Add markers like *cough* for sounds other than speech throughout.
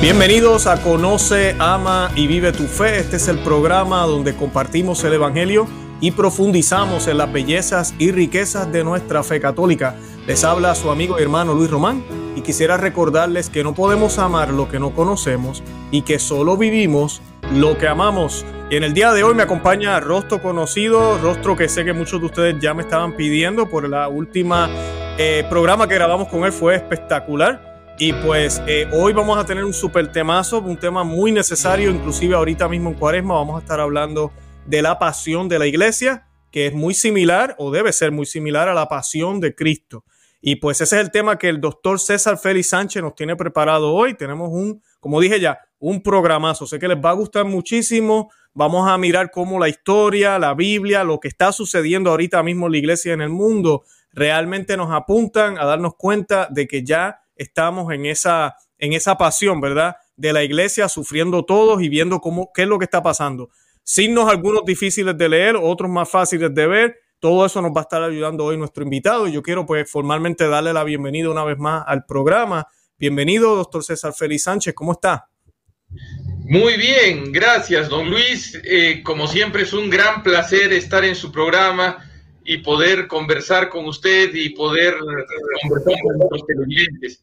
Bienvenidos a Conoce, Ama y Vive tu Fe. Este es el programa donde compartimos el Evangelio y profundizamos en las bellezas y riquezas de nuestra fe católica. Les habla su amigo y hermano Luis Román y quisiera recordarles que no podemos amar lo que no conocemos y que solo vivimos lo que amamos. Y en el día de hoy me acompaña rostro conocido, rostro que sé que muchos de ustedes ya me estaban pidiendo por la última eh, programa que grabamos con él, fue espectacular. Y pues eh, hoy vamos a tener un super temazo, un tema muy necesario, inclusive ahorita mismo en Cuaresma vamos a estar hablando de la pasión de la iglesia, que es muy similar o debe ser muy similar a la pasión de Cristo. Y pues ese es el tema que el doctor César Félix Sánchez nos tiene preparado hoy. Tenemos un, como dije ya, un programazo. Sé que les va a gustar muchísimo. Vamos a mirar cómo la historia, la Biblia, lo que está sucediendo ahorita mismo en la iglesia en el mundo, realmente nos apuntan a darnos cuenta de que ya estamos en esa, en esa pasión, ¿verdad? De la iglesia sufriendo todos y viendo cómo, qué es lo que está pasando. Signos algunos difíciles de leer, otros más fáciles de ver. Todo eso nos va a estar ayudando hoy nuestro invitado y yo quiero pues formalmente darle la bienvenida una vez más al programa. Bienvenido, doctor César Félix Sánchez, ¿cómo está? Muy bien, gracias, don Luis. Eh, como siempre es un gran placer estar en su programa y poder conversar con usted y poder conversar con los televidentes.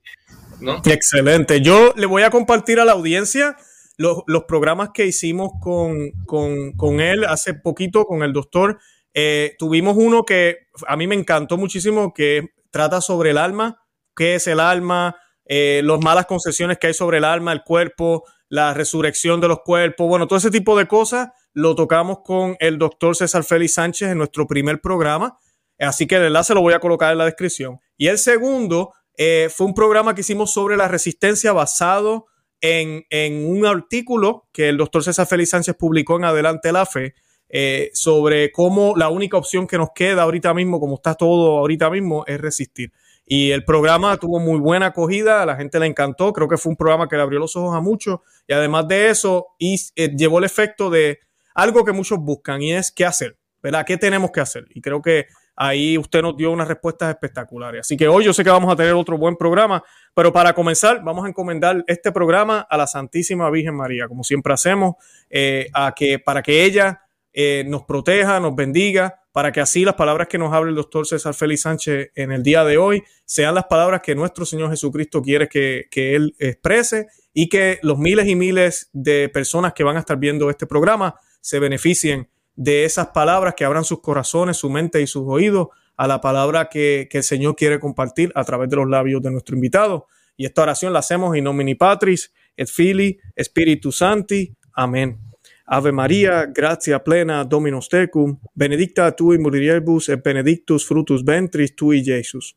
¿no? Excelente. Yo le voy a compartir a la audiencia los, los programas que hicimos con, con, con, él hace poquito, con el doctor. Eh, tuvimos uno que a mí me encantó muchísimo, que trata sobre el alma, qué es el alma, eh, las malas concesiones que hay sobre el alma, el cuerpo, la resurrección de los cuerpos, bueno, todo ese tipo de cosas lo tocamos con el doctor César Félix Sánchez en nuestro primer programa. Así que el enlace lo voy a colocar en la descripción. Y el segundo eh, fue un programa que hicimos sobre la resistencia basado en, un artículo que el doctor César Félix Sánchez publicó en Adelante la Fe eh, sobre cómo la única opción que nos queda ahorita mismo, como está todo ahorita mismo, es resistir. Y el programa tuvo muy buena acogida, a la gente le encantó, creo que fue un programa que le abrió los ojos a muchos y además de eso y, eh, llevó el efecto de algo que muchos buscan y es qué hacer, ¿verdad? ¿Qué tenemos que hacer? Y creo que ahí usted nos dio unas respuestas espectaculares. Así que hoy yo sé que vamos a tener otro buen programa, pero para comenzar vamos a encomendar este programa a la Santísima Virgen María, como siempre hacemos, eh, a que, para que ella eh, nos proteja, nos bendiga, para que así las palabras que nos hable el doctor César Félix Sánchez en el día de hoy sean las palabras que nuestro Señor Jesucristo quiere que, que Él exprese y que los miles y miles de personas que van a estar viendo este programa se beneficien de esas palabras, que abran sus corazones, su mente y sus oídos a la palabra que, el Señor quiere compartir a través de los labios de nuestro invitado. Y esta oración la hacemos in nomini Patris, et Fili, Spiritus Santi. Amén. Ave María, gracia plena, Dominus tecum, benedicta tu in mulieribus et benedictus frutus ventris tui, Jesus.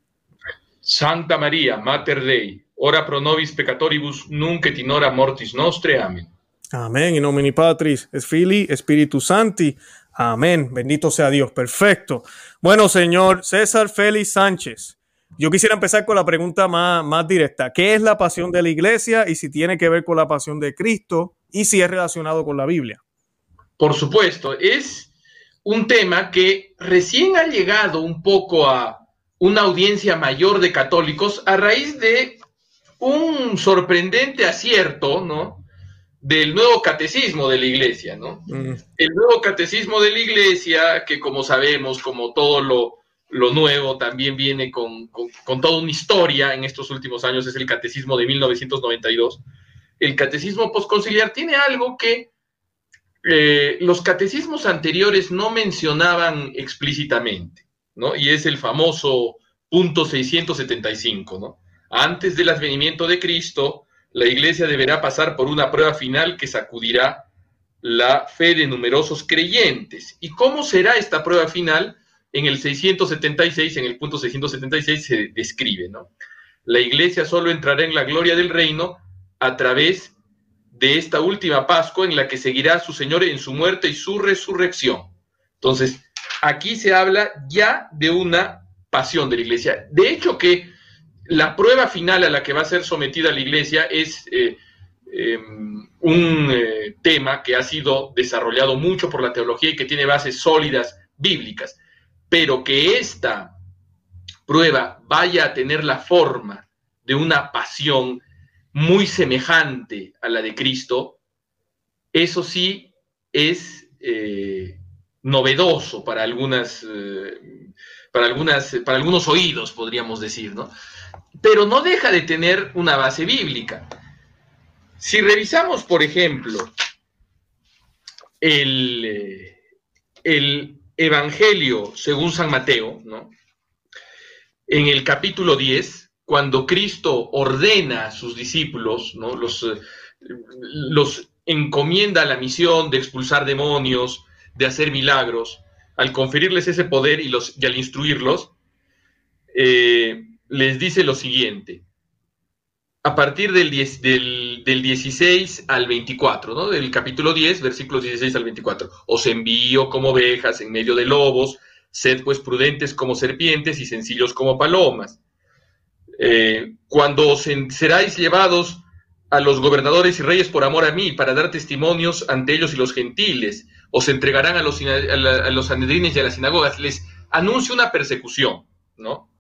Santa María, Mater Dei, ora pro nobis peccatoribus, nunc et in hora mortis nostre. Amén. Amén. Y nomini Patris, es Fili, Espíritu Santi. Amén. Bendito sea Dios. Perfecto. Bueno, señor César Félix Sánchez. Yo quisiera empezar con la pregunta más, más directa. ¿Qué es la pasión de la iglesia y si tiene que ver con la pasión de Cristo y si es relacionado con la Biblia? Por supuesto, es un tema que recién ha llegado un poco a una audiencia mayor de católicos a raíz de un sorprendente acierto, ¿no? Del nuevo catecismo de la iglesia, ¿no? Mm. El nuevo catecismo de la iglesia, que como sabemos, como todo lo, nuevo, también viene con, toda una historia en estos últimos años, es el catecismo de 1992. El catecismo postconciliar tiene algo que eh, los catecismos anteriores no mencionaban explícitamente, ¿no? Y es el famoso punto 675, ¿no? Antes del advenimiento de Cristo, la Iglesia deberá pasar por una prueba final que sacudirá la fe de numerosos creyentes. ¿Y cómo será esta prueba final? En el 676, en el punto 676 se describe, ¿no? La Iglesia solo entrará en la gloria del reino a través de esta última Pascua en la que seguirá a su Señor en su muerte y su resurrección. Entonces, aquí se habla ya de una pasión de la Iglesia. De hecho que la prueba final a la que va a ser sometida la Iglesia es eh, em, un eh, tema que ha sido desarrollado mucho por la teología y que tiene bases sólidas bíblicas, pero que esta prueba vaya a tener la forma de una pasión muy semejante a la de Cristo, eso sí es eh, novedoso para algunas, eh, para algunas, para algunos oídos, podríamos decir, ¿no? Pero no deja de tener una base bíblica. Si revisamos, por ejemplo, el, eh, el Evangelio según San Mateo, ¿no? En el capítulo 10, cuando Cristo ordena a sus discípulos, ¿no? Los, eh, los encomienda la misión de expulsar demonios, de hacer milagros, al conferirles ese poder y, y al instruirlos, eh, les dice lo siguiente, a partir del, del, 16 al 24, ¿no? Del capítulo 10, versículos 16 al 24. Os envío como ovejas en medio de lobos, sed pues prudentes como serpientes y sencillos como palomas. Eh, cuando os seráis llevados a los gobernadores y reyes por amor a mí, para dar testimonios ante ellos y los gentiles, os entregarán a los, a, los anedrines y a las sinagogas, les anuncia una persecución, ¿no?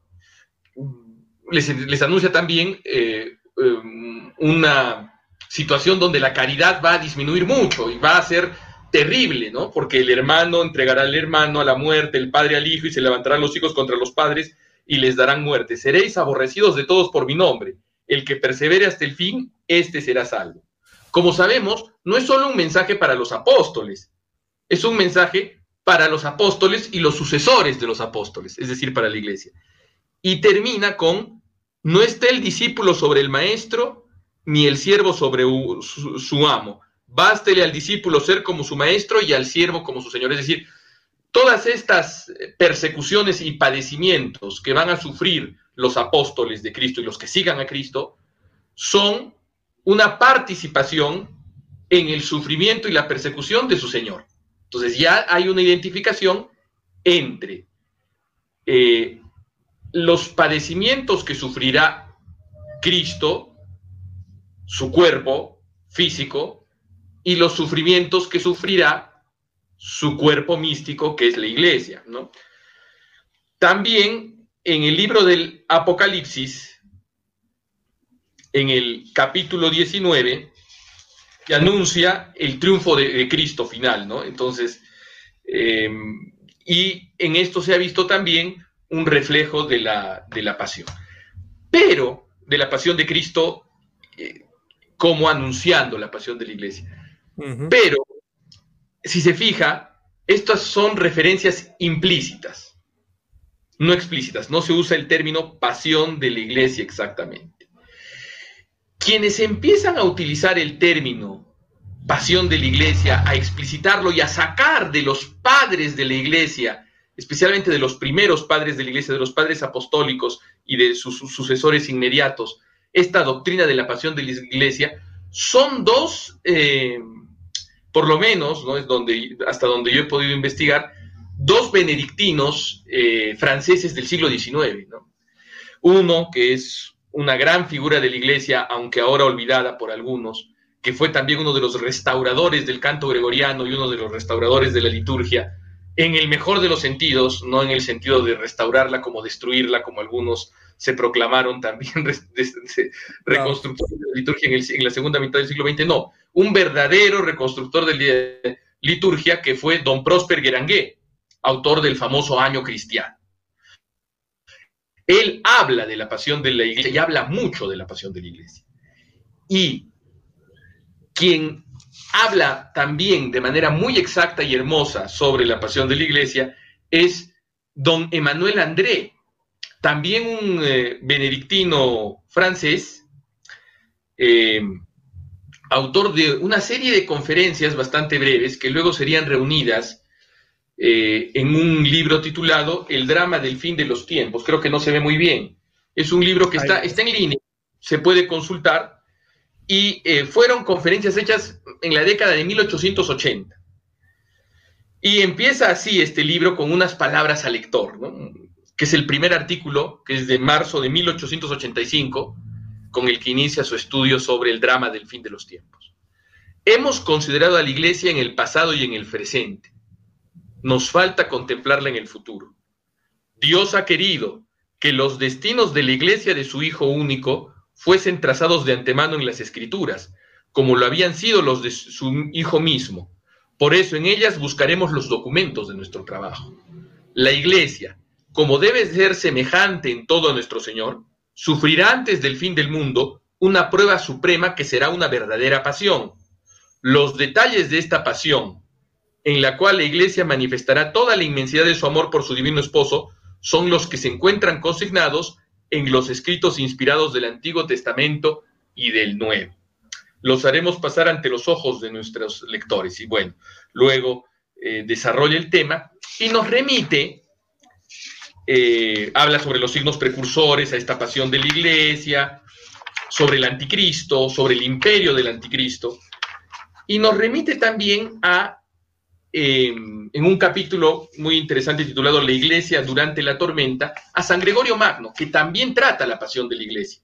Les, anuncia también eh, um, una situación donde la caridad va a disminuir mucho y va a ser terrible, ¿no? Porque el hermano entregará al hermano a la muerte, el padre al hijo, y se levantarán los hijos contra los padres y les darán muerte. Seréis aborrecidos de todos por mi nombre. El que persevere hasta el fin, éste será salvo. Como sabemos, no es solo un mensaje para los apóstoles, es un mensaje para los apóstoles y los sucesores de los apóstoles, es decir, para la iglesia. Y termina con, no está el discípulo sobre el maestro, ni el siervo sobre su, amo. Bástele al discípulo ser como su maestro y al siervo como su señor. Es decir, todas estas persecuciones y padecimientos que van a sufrir los apóstoles de Cristo y los que sigan a Cristo son una participación en el sufrimiento y la persecución de su Señor. Entonces ya hay una identificación entre eh, los padecimientos que sufrirá Cristo, su cuerpo físico, y los sufrimientos que sufrirá su cuerpo místico, que es la iglesia. ¿no? También en el libro del Apocalipsis, en el capítulo 19, que anuncia el triunfo de, Cristo final, ¿no? Entonces, em, y en esto se ha visto también un reflejo de la, de la pasión. Pero de la pasión de Cristo eh, como anunciando la pasión de la iglesia. Pero, si se fija, estas son referencias implícitas, no explícitas. No se usa el término pasión de la iglesia exactamente. Quienes empiezan a utilizar el término pasión de la iglesia, a explicitarlo y a sacar de los padres de la iglesia, especialmente de los primeros padres de la iglesia, de los padres apostólicos y de sus, sucesores inmediatos, esta doctrina de la pasión de la iglesia, son dos, eh, por lo menos, ¿no? es donde, hasta donde yo he podido investigar, dos benedictinos eh, franceses del siglo XIX. Uno que es una gran figura de la iglesia, aunque ahora olvidada por algunos, que fue también uno de los restauradores del canto gregoriano y uno de los restauradores de la liturgia, en el mejor de los sentidos, no en el sentido de restaurarla como destruirla, como algunos se proclamaron también *laughs* reconstructores de la liturgia en, la segunda mitad del siglo XX, no, un verdadero reconstructor de la liturgia que fue don Prosper Guerangué, autor del famoso Año Cristiano. Él habla de la pasión de la iglesia y habla mucho de la pasión de la iglesia. Y quien habla también de manera muy exacta y hermosa sobre la pasión de la iglesia es don Emmanuel André, también un eh, benedictino francés, eh, autor de una serie de conferencias bastante breves que luego serían reunidas eh, en un libro titulado El drama del fin de los tiempos. Creo que no se ve muy bien. Es un libro que está, está en línea, se puede consultar, y eh, fueron conferencias hechas en la década de 1880. Y empieza así este libro con unas palabras al lector, que es el primer artículo, que es de marzo de 1885, con el que inicia su estudio sobre el drama del fin de los tiempos. Hemos considerado a la iglesia en el pasado y en el presente nos falta contemplarla en el futuro. Dios ha querido que los destinos de la iglesia de su Hijo único fuesen trazados de antemano en las escrituras, como lo habían sido los de su Hijo mismo. Por eso en ellas buscaremos los documentos de nuestro trabajo. La Iglesia, como debe ser semejante en todo a nuestro Señor, sufrirá antes del fin del mundo una prueba suprema que será una verdadera pasión. Los detalles de esta pasión, en la cual la Iglesia manifestará toda la inmensidad de su amor por su divino esposo, son los que se encuentran consignados en los escritos inspirados del Antiguo Testamento y del Nuevo. Los haremos pasar ante los ojos de nuestros lectores. Y bueno, luego eh, desarrolla el tema y nos remite, eh, habla sobre los signos precursores a esta pasión de la iglesia, sobre el anticristo, sobre el imperio del anticristo, y nos remite también a en un capítulo muy interesante titulado La Iglesia durante la tormenta, a San Gregorio Magno, que también trata la pasión de la Iglesia.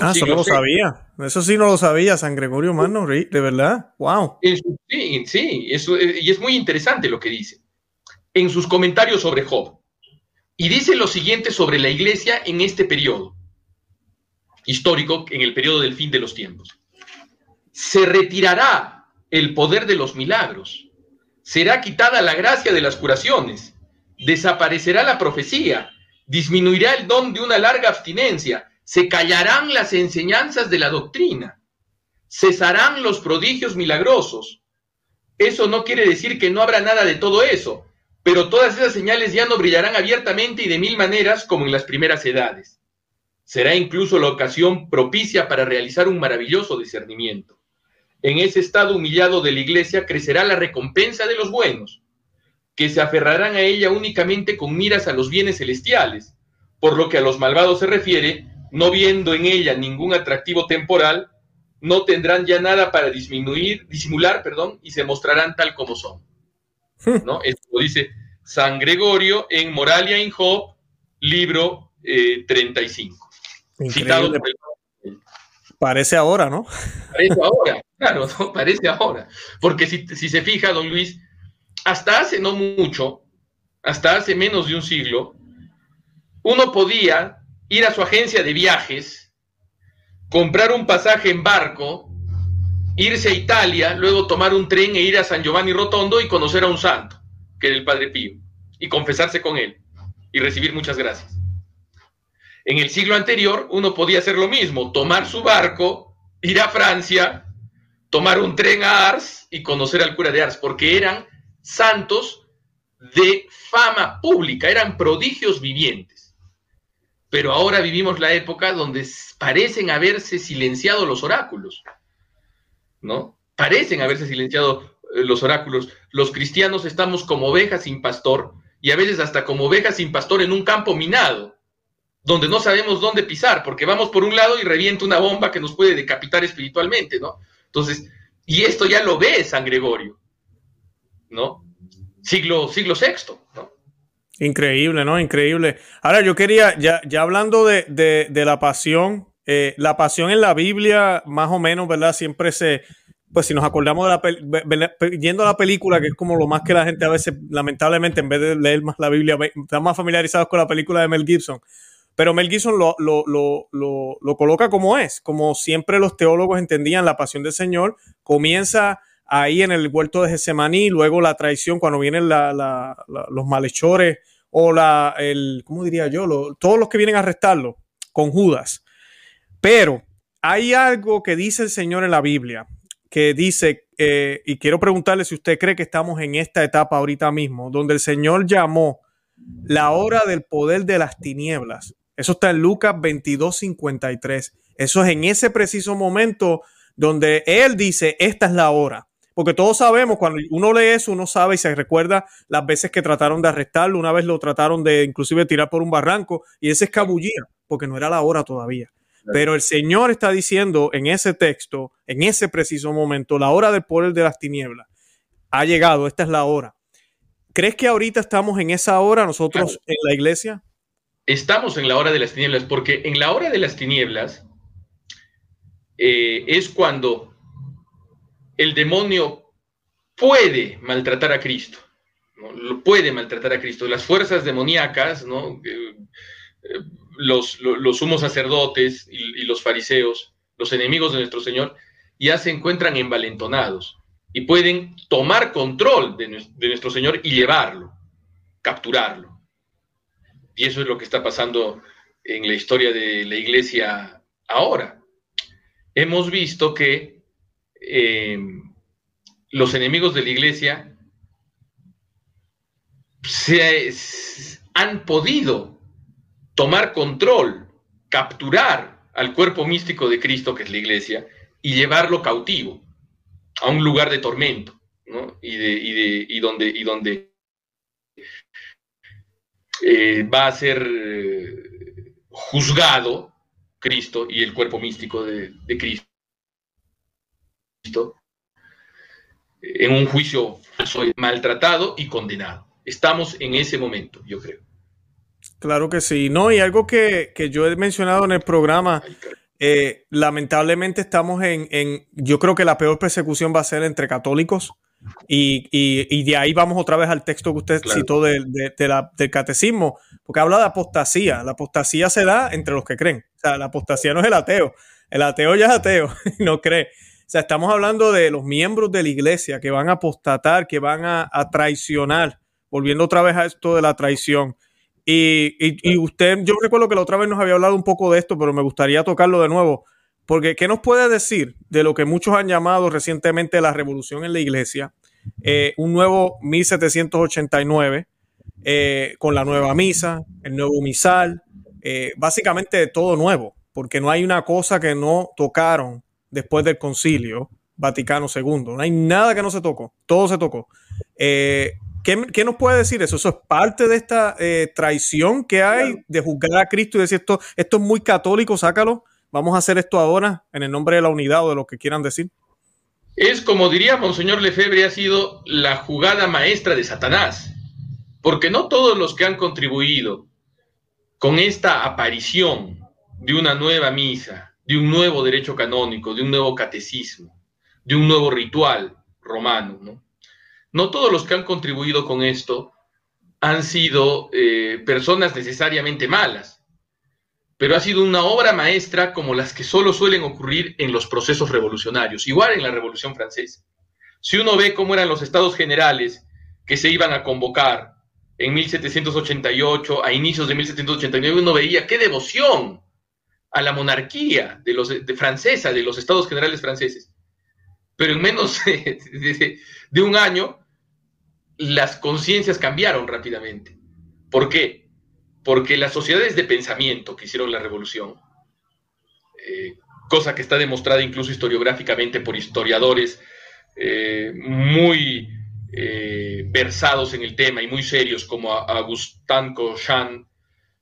Ah, eso no lo sabía. Eso sí no lo sabía, San Gregorio Magno, de verdad. Wow. Sí, sí, eso, eh, y es muy interesante lo que dice. En sus comentarios sobre Job. Y dice lo siguiente sobre la iglesia en este periodo histórico, en el periodo del fin de los tiempos. Se retirará el poder de los milagros será quitada la gracia de las curaciones, desaparecerá la profecía, disminuirá el don de una larga abstinencia, se callarán las enseñanzas de la doctrina, cesarán los prodigios milagrosos. Eso no quiere decir que no habrá nada de todo eso, pero todas esas señales ya no brillarán abiertamente y de mil maneras como en las primeras edades. Será incluso la ocasión propicia para realizar un maravilloso discernimiento. En ese estado humillado de la iglesia crecerá la recompensa de los buenos, que se aferrarán a ella únicamente con miras a los bienes celestiales, por lo que a los malvados se refiere, no viendo en ella ningún atractivo temporal, no tendrán ya nada para disminuir, disimular, perdón, y se mostrarán tal como son. Hmm. ¿No? Esto lo dice San Gregorio en Moralia in Job, libro 35. Eh, citado por el Parece ahora, ¿no? Parece ahora, claro, *laughs* parece ahora. Porque si, se fija, don Luis, hasta hace no mucho, hasta hace menos de un siglo, uno podía ir a su agencia de viajes, comprar un pasaje en barco, irse a Italia, luego tomar un tren e ir a San Giovanni Rotondo y conocer a un santo, que era el Padre Pío, y confesarse con él y recibir muchas gracias. En el siglo anterior uno podía hacer lo mismo, tomar su barco, ir a Francia, tomar un tren a Ars y conocer al cura de Ars, porque eran santos de fama pública, eran prodigios vivientes. Pero ahora vivimos la época donde parecen haberse silenciado los oráculos, ¿no? Parecen haberse silenciado eh, los oráculos. Los cristianos estamos como ovejas sin pastor y a veces hasta como ovejas sin pastor en un campo minado donde no sabemos dónde pisar, porque vamos por un lado y revienta una bomba que nos puede decapitar espiritualmente, ¿no? Entonces, y esto ya lo ve San Gregorio, ¿no? Siglo, siglo VI. Increíble, ¿no? Increíble. Ahora yo quería, ya, ya hablando de, de, la pasión, eh, la pasión en la Biblia, más o menos, ¿verdad? Siempre se, pues si nos acordamos de la yendo a la película, que es como lo más que la gente a veces, lamentablemente, en vez de leer más la Biblia, están más familiarizados con la película de Mel Gibson. Pero Mel Gibson lo, lo, coloca como es, como siempre los teólogos entendían la pasión del Señor, comienza ahí en el huerto de Getsemaní, luego la traición cuando vienen los malhechores o la, el, ¿cómo diría yo? todos los que vienen a arrestarlo con Judas. Pero hay algo que dice el Señor en la Biblia, que dice, eh, y quiero preguntarle si usted cree que estamos en esta etapa ahorita mismo, donde el Señor llamó la hora del poder de las tinieblas. Eso está en Lucas 22, 53. Eso es en ese preciso momento donde él dice, esta es la hora. Porque todos sabemos, cuando uno lee eso, uno sabe y se recuerda las veces que trataron de arrestarlo, una vez lo trataron de inclusive tirar por un barranco y ese escabullía, porque no era la hora todavía. Pero el Señor está diciendo en ese texto, en ese preciso momento, la hora del poder de las tinieblas ha llegado, esta es la hora. ¿Crees que ahorita estamos en esa hora nosotros en la iglesia? Estamos en la hora de las tinieblas, porque en la hora de las tinieblas eh, es cuando el demonio puede maltratar a Cristo, ¿no? puede maltratar a Cristo. Las fuerzas demoníacas, ¿no? los, los, sumos sacerdotes y, los fariseos, los enemigos de nuestro Señor, ya se encuentran envalentonados y pueden tomar control de, nuestro Señor y llevarlo, capturarlo. Y eso es lo que está pasando en la historia de la iglesia ahora. Hemos visto que eh, los enemigos de la iglesia se, han podido tomar control, capturar al cuerpo místico de Cristo, que es la iglesia, y llevarlo cautivo a un lugar de tormento, ¿no? Y, de, y, de, y donde, y donde eh, va a ser eh, juzgado Cristo y el cuerpo místico de, de Cristo en un juicio maltratado y condenado. Estamos en ese momento, yo creo. Claro que sí, ¿no? Y algo que, yo he mencionado en el programa, eh, lamentablemente estamos en, yo creo que la peor persecución va a ser entre católicos y, de ahí vamos otra vez al texto que usted citó del catecismo, porque habla de apostasía. La apostasía se da entre los que creen. O sea, la apostasía no es el ateo. El ateo ya es ateo, *laughs* no cree. O sea, estamos hablando de los miembros de la iglesia que van a apostatar, que van a traicionar, volviendo otra vez a esto de la traición. Y, usted, yo recuerdo que la otra vez nos había hablado un poco de esto, pero me gustaría tocarlo de nuevo. Porque, ¿qué nos puede decir de lo que muchos han llamado recientemente la revolución en la iglesia? Eh, un nuevo 1789, eh, con la nueva misa, el nuevo misal, eh, básicamente todo nuevo, porque no hay una cosa que no tocaron después del concilio Vaticano II. No hay nada que no se tocó, todo se tocó. ¿Qué, nos puede decir eso? ¿Eso es parte de esta eh, traición que hay de juzgar a Cristo y decir esto, esto es muy católico, sácalo? Vamos a hacer esto ahora en el nombre de la unidad o de lo que quieran decir. Es como diría Monseñor Lefebvre, ha sido la jugada maestra de Satanás, porque no todos los que han contribuido con esta aparición de una nueva misa, de un nuevo derecho canónico, de un nuevo catecismo, de un nuevo ritual romano, ¿no? No todos los que han contribuido con esto han sido eh, personas necesariamente malas, pero ha sido una obra maestra como las que solo suelen ocurrir en los procesos revolucionarios, igual en la Revolución Francesa. Si uno ve cómo eran los estados generales que se iban a convocar en 1788, a inicios de 1789, uno veía qué devoción a la monarquía de los, de francesa, de los estados generales franceses. Pero en menos *laughs* de un año las conciencias cambiaron rápidamente. ¿Por qué? Porque las sociedades de pensamiento que hicieron la revolución, eh, cosa que está demostrada incluso historiográficamente por historiadores eh, muy eh, versados en el tema y muy serios como Agustín Cochan,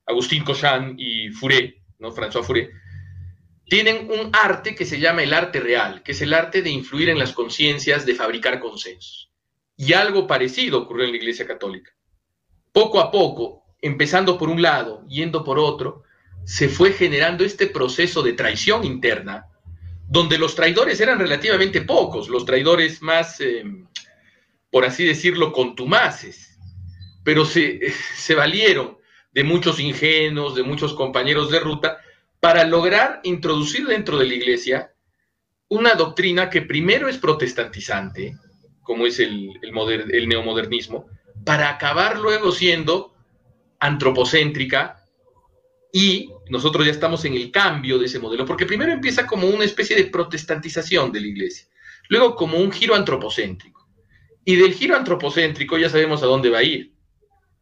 Agustín y Fourier, ¿no? François Fourier, tienen un arte que se llama el arte real, que es el arte de influir en las conciencias, de fabricar consensos. Y algo parecido ocurrió en la Iglesia Católica. Poco a poco, empezando por un lado, yendo por otro, se fue generando este proceso de traición interna, donde los traidores eran relativamente pocos, los traidores más, em, por así decirlo, contumaces, pero se, se valieron de muchos ingenuos, de muchos compañeros de ruta, para lograr introducir dentro de la iglesia una doctrina que primero es protestantizante, como es el, el, neomodernismo, para acabar luego siendo antropocéntrica y nosotros ya estamos en el cambio de ese modelo, porque primero empieza como una especie de protestantización de la iglesia, luego como un giro antropocéntrico. Y del giro antropocéntrico ya sabemos a dónde va a ir,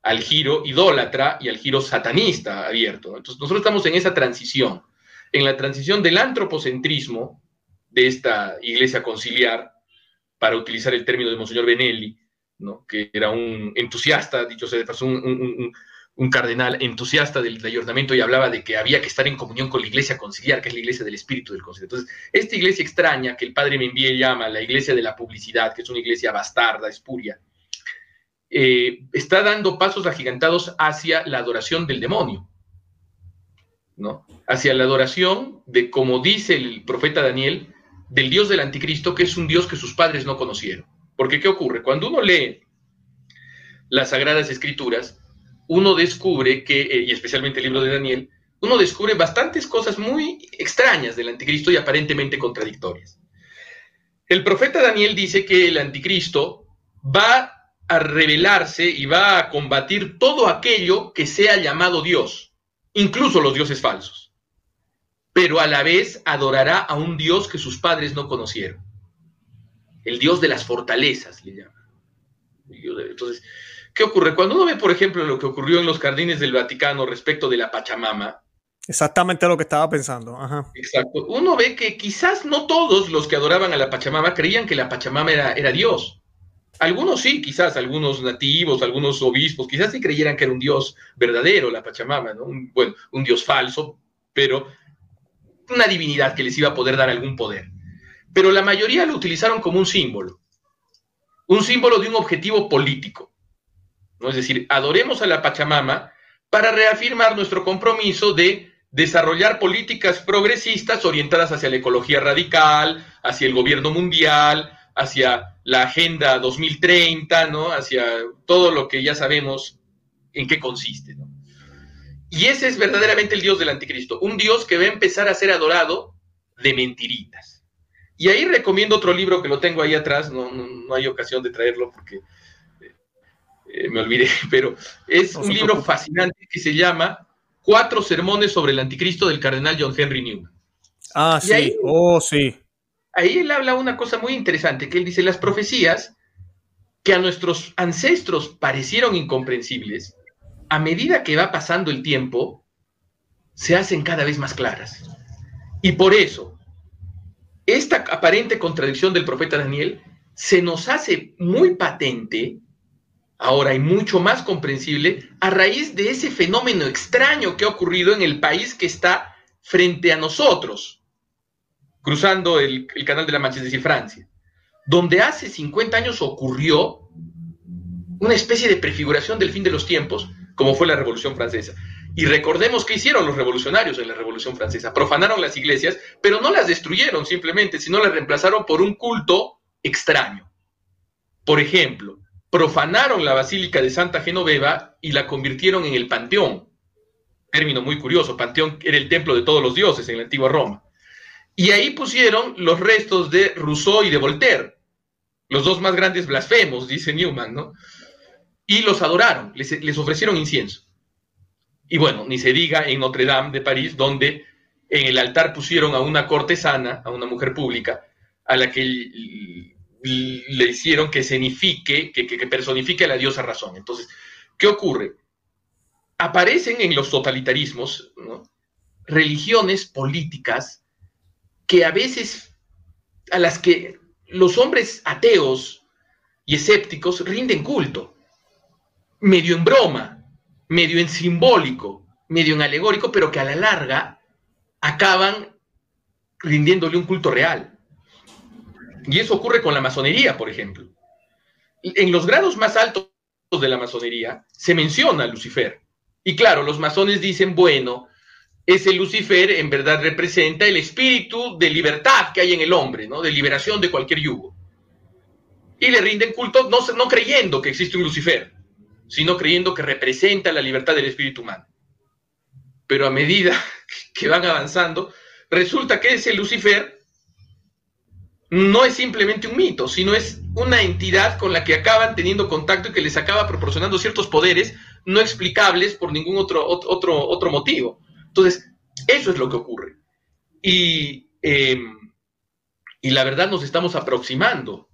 al giro idólatra y al giro satanista abierto. Entonces nosotros estamos en esa transición, en la transición del antropocentrismo de esta iglesia conciliar para utilizar el término de Monseñor Benelli, ¿no? que era un entusiasta, dicho sea de paso, un, un, cardenal entusiasta del ayornamiento y hablaba de que había que estar en comunión con la iglesia conciliar, que es la iglesia del espíritu del concilio. Entonces, esta iglesia extraña que el padre me envíe llama la iglesia de la publicidad, que es una iglesia bastarda, espuria, eh, está dando pasos agigantados hacia la adoración del demonio, ¿no? Hacia la adoración de, como dice el profeta Daniel, del Dios del anticristo, que es un Dios que sus padres no conocieron. Porque ¿qué ocurre? Cuando uno lee las Sagradas Escrituras, uno descubre que, eh, y especialmente el libro de Daniel, uno descubre bastantes cosas muy extrañas del anticristo y aparentemente contradictorias. El profeta Daniel dice que el anticristo va a revelarse y va a combatir todo aquello que sea llamado Dios, incluso los dioses falsos. Pero a la vez adorará a un Dios que sus padres no conocieron. El Dios de las fortalezas, le llaman. Entonces, ¿qué ocurre? Cuando uno ve, por ejemplo, lo que ocurrió en los jardines del Vaticano respecto de la Pachamama, Exactamente lo que estaba pensando. Exacto. Uno ve que quizás no todos los que adoraban a la Pachamama creían que la Pachamama era, era Dios. Algunos sí, quizás, algunos nativos, algunos obispos, quizás sí creyeran que era un dios verdadero, la Pachamama, ¿no? Un, bueno, un dios falso, pero una divinidad que les iba a poder dar algún poder. Pero la mayoría lo utilizaron como un símbolo, un símbolo de un objetivo político. ¿No? Es decir, adoremos a la Pachamama para reafirmar nuestro compromiso de desarrollar políticas progresistas orientadas hacia la ecología radical, hacia el gobierno mundial, hacia la Agenda 2030, ¿no? Hacia todo lo que ya sabemos en qué consiste, Y ese es verdaderamente el Dios del anticristo, un Dios que va a empezar a ser adorado de mentiritas. Y ahí recomiendo otro libro que lo tengo ahí atrás, no, no, hay ocasión de traerlo porque eh, me olvidé, *laughs* pero es un libro fascinante que se llama Cuatro sermones sobre el anticristo del cardenal John Henry Newman. Ah, sí, oh, sí ahí él habla una cosa muy interesante, que él dice, las profecías que a nuestros ancestros parecieron incomprensibles, a medida que va pasando el tiempo, se hacen cada vez más claras. Y por eso, esta aparente contradicción del profeta Daniel se nos hace muy patente ahora y mucho más comprensible a raíz de ese fenómeno extraño que ha ocurrido en el país que está frente a nosotros, cruzando el, canal de la Mancha, es Francia, donde hace 50 años ocurrió una especie de prefiguración del fin de los tiempos, como fue la Revolución Francesa. Y recordemos qué hicieron los revolucionarios en la Revolución Francesa. Profanaron las iglesias, pero no las destruyeron simplemente, sino las reemplazaron por un culto extraño. Por ejemplo, profanaron la Basílica de Santa Genoveva y la convirtieron en el Panteón. Término muy curioso, Panteón era el templo de todos los dioses en la antigua Roma. Y ahí pusieron los restos de Rousseau y de Voltaire, los dos más grandes blasfemos, dice Newman, ¿no? Y los adoraron, les, ofrecieron incienso. Y bueno, ni se diga en Notre Dame de París, donde en el altar pusieron a una cortesana, a una mujer pública, a la que le hicieron que que, personifique a la diosa razón. Entonces, ¿qué ocurre? Aparecen en los totalitarismos religiones políticas que a veces a las que los hombres ateos y escépticos rinden culto, medio en broma, medio en simbólico, medio en alegórico, pero que a la larga acaban rindiéndole un culto real. Y eso ocurre con la masonería, por ejemplo. En los grados más altos de la masonería se menciona a Lucifer. Y claro, los masones dicen, bueno, ese Lucifer en verdad representa el espíritu de libertad que hay en el hombre, ¿no? de liberación de cualquier yugo. Y le rinden culto no, no creyendo que existe un Lucifer, sino creyendo que representa la libertad del espíritu humano. Pero a medida *laughs* que van avanzando, resulta que ese Lucifer no es simplemente un mito, sino es una entidad con la que acaban teniendo contacto y que les acaba proporcionando ciertos poderes no explicables por ningún otro, otro, otro motivo. Entonces, eso es lo que ocurre. Y, em, y la verdad nos estamos aproximando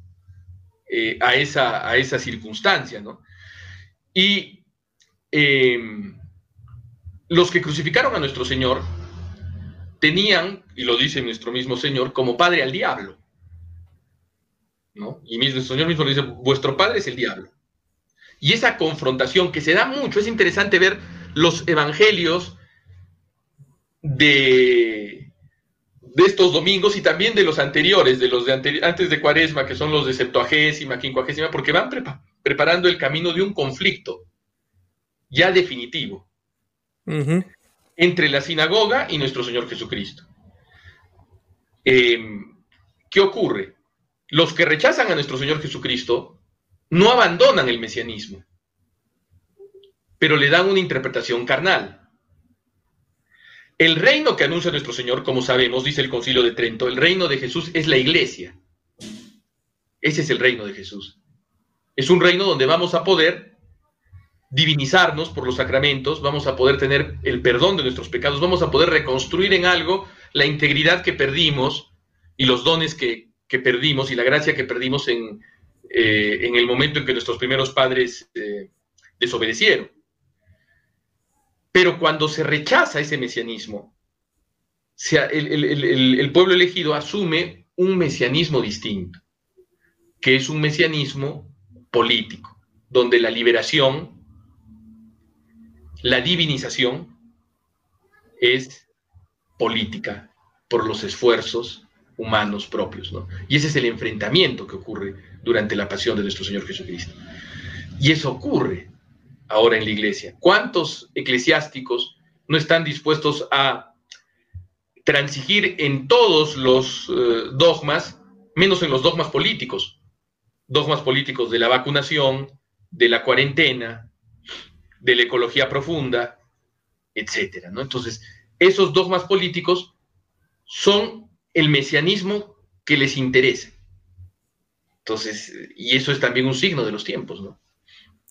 eh, a, esa, a esa circunstancia, ¿no? Y em, los que crucificaron a nuestro Señor tenían, y lo dice nuestro mismo Señor, como padre al diablo. ¿No? Y nuestro Señor mismo le dice, vuestro padre es el diablo. Y esa confrontación que se da mucho, es interesante ver los evangelios de, de estos domingos y también de los anteriores, de los de antes de Cuaresma, que son los de Septuagésima, Quincuagésima, porque van preparando el camino de un conflicto ya definitivo entre la sinagoga y nuestro Señor Jesucristo. Em, ¿Qué ocurre? Los que rechazan a nuestro Señor Jesucristo no abandonan el mesianismo. pero le dan una interpretación carnal. El reino que anuncia nuestro Señor, como sabemos, dice el Concilio de Trento, el reino de Jesús es la iglesia. Ese es el reino de Jesús. Es un reino donde vamos a poder divinizarnos por los sacramentos, vamos a poder tener el perdón de nuestros pecados, vamos a poder reconstruir en algo la integridad que perdimos y los dones que, perdimos y la gracia que perdimos en, eh, en, el momento en que nuestros primeros padres eh, desobedecieron. Pero cuando se rechaza ese mesianismo, el pueblo elegido asume un mesianismo distinto, que es un mesianismo político, donde la liberación la divinización es política por los esfuerzos humanos propios, ¿no? Y ese es el enfrentamiento que ocurre durante la pasión de nuestro Señor Jesucristo. Y eso ocurre ahora en la iglesia. ¿Cuántos eclesiásticos no están dispuestos a transigir en todos los eh, dogmas, menos en los dogmas políticos? Dogmas políticos de la vacunación, de la cuarentena, de la ecología profunda, etcétera, ¿no? Entonces, esos dogmas políticos son el mesianismo que les interesa. Entonces, y eso es también un signo de los tiempos, ¿no?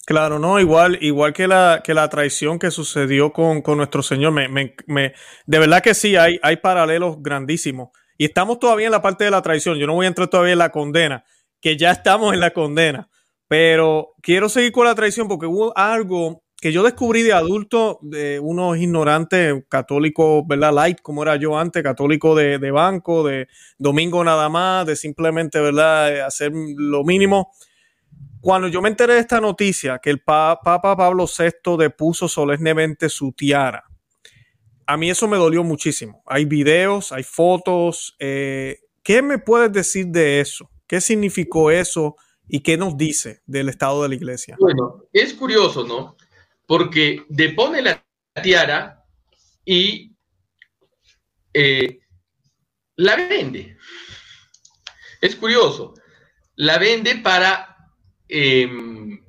Claro, no, igual, igual que la, que la traición que sucedió con, nuestro Señor, me, me, de verdad que sí, hay, hay paralelos grandísimos. Y estamos todavía en la parte de la traición. Yo no voy a entrar todavía en la condena, que ya estamos en la condena. Pero quiero seguir con la traición porque hubo algo que yo descubrí de adulto, de unos ignorantes católicos, ¿verdad? Light, como era yo antes, católico de, banco, de domingo nada más, de simplemente, ¿verdad? Hacer lo mínimo. Cuando yo me enteré de esta noticia, que el Papa Pablo VI depuso solemnemente su tiara, a mí eso me dolió muchísimo. Hay videos, hay fotos. Eh, ¿Qué me puedes decir de eso? ¿Qué significó eso y qué nos dice del estado de la iglesia? Bueno, es curioso, ¿no? Porque depone la tiara y eh, la vende. Es curioso, la vende para... Em,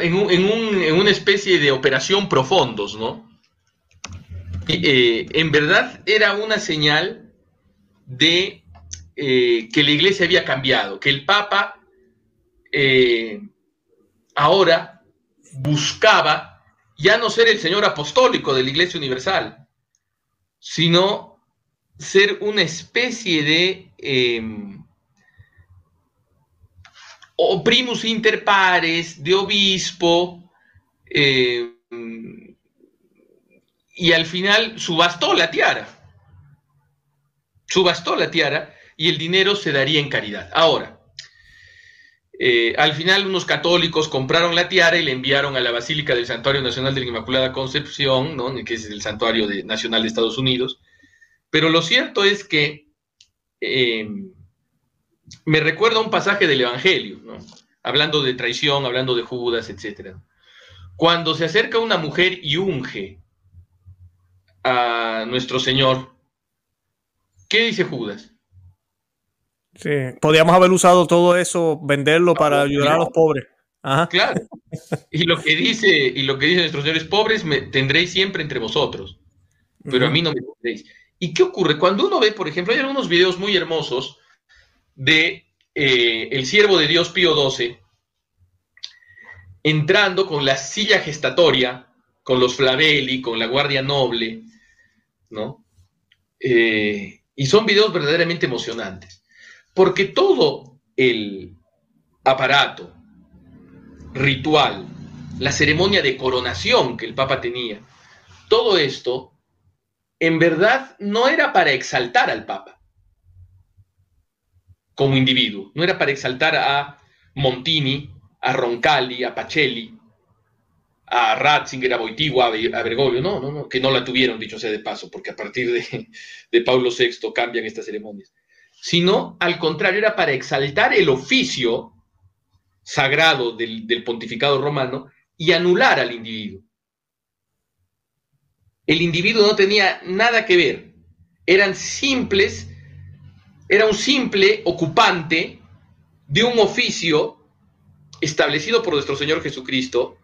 en, una especie de operación profundos, ¿no? Eh, en verdad era una señal de eh, que la iglesia había cambiado, que el Papa ahora buscaba ya no ser el Señor apostólico de la Iglesia Universal, sino ser una especie de em, primus inter pares, de obispo, em, y al final subastó la tiara. Subastó la tiara y el dinero se daría en caridad. Ahora, eh, al final unos católicos compraron la tiara y le enviaron a la Basílica del Santuario Nacional de la Inmaculada Concepción, que es el santuario nacional de Estados Unidos. Pero lo cierto es que eh, me recuerda un pasaje del Evangelio, hablando de traición, hablando de Judas, etc. Cuando se acerca una mujer y unge a nuestro Señor, ¿qué dice Judas? Sí, podríamos haber usado todo eso, venderlo para ayudar a los pobres. Claro. Y lo que dice, y lo que dice nuestros señores pobres, me tendréis siempre entre vosotros, pero a mí no me tendréis. ¿Y qué ocurre? Cuando uno ve, por ejemplo, hay algunos videos muy hermosos de eh, el siervo de Dios Pío XII entrando con la silla gestatoria, con los flavelli, con la guardia noble, ¿no? Eh, y son videos verdaderamente emocionantes. Porque todo el aparato ritual, la ceremonia de coronación que el Papa tenía, todo esto en verdad no era para exaltar al Papa como individuo, no era para exaltar a Montini, a Roncalli, a Pacelli, a Ratzinger, a Boitigua, a Bergoglio, no, no, no, que no la tuvieron, dicho sea de paso, porque a partir de, de Pablo VI cambian estas ceremonias sino al contrario era para exaltar el oficio sagrado del, pontificado romano y anular al individuo. El individuo no tenía nada que ver, eran simples, era un simple ocupante de un oficio establecido por nuestro Señor Jesucristo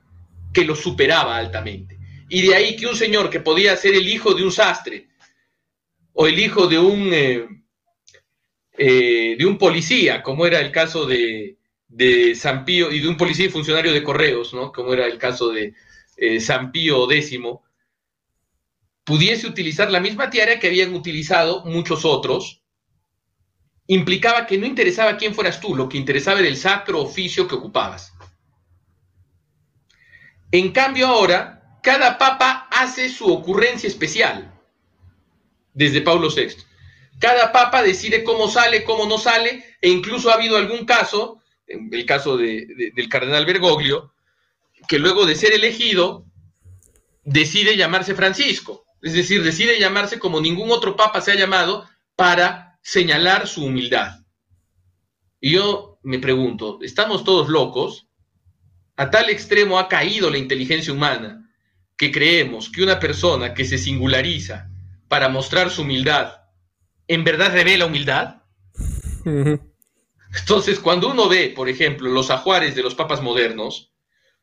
que lo superaba altamente. Y de ahí que un señor que podía ser el hijo de un sastre o el hijo de un, eh, eh, de un policía, como era el caso de, de San Pío, y de un policía y funcionario de correos, ¿no? como era el caso de eh, San Pío X, pudiese utilizar la misma tiara que habían utilizado muchos otros, implicaba que no interesaba quién fueras tú, lo que interesaba era el sacro oficio que ocupabas. En cambio ahora, cada papa hace su ocurrencia especial, desde Pablo VI. Cada papa decide cómo sale, cómo no sale, e incluso ha habido algún caso, el caso del cardenal Bergoglio, que luego de ser elegido, decide llamarse Francisco. Es decir, decide llamarse como ningún otro papa se ha llamado para señalar su humildad. Y yo me pregunto, ¿estamos todos locos? A tal extremo ha caído la inteligencia humana que creemos que una persona que se singulariza para mostrar su humildad, ¿en verdad revela humildad? Entonces, cuando uno ve, por ejemplo, los ajuares de los papas modernos,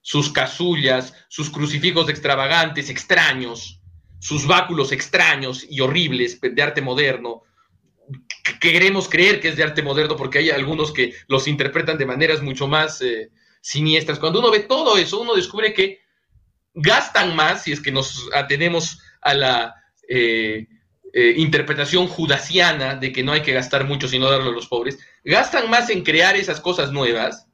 sus casullas, sus crucifijos extravagantes, extraños, sus báculos extraños y horribles de arte moderno, queremos creer que es de arte moderno porque hay algunos que los interpretan de maneras mucho más eh, siniestras. Cuando uno ve todo eso, uno descubre que gastan más, si es que nos atenemos a la eh, eh, interpretación judasiana de que no hay que gastar mucho sino darlo a los pobres, gastan más en crear esas cosas nuevas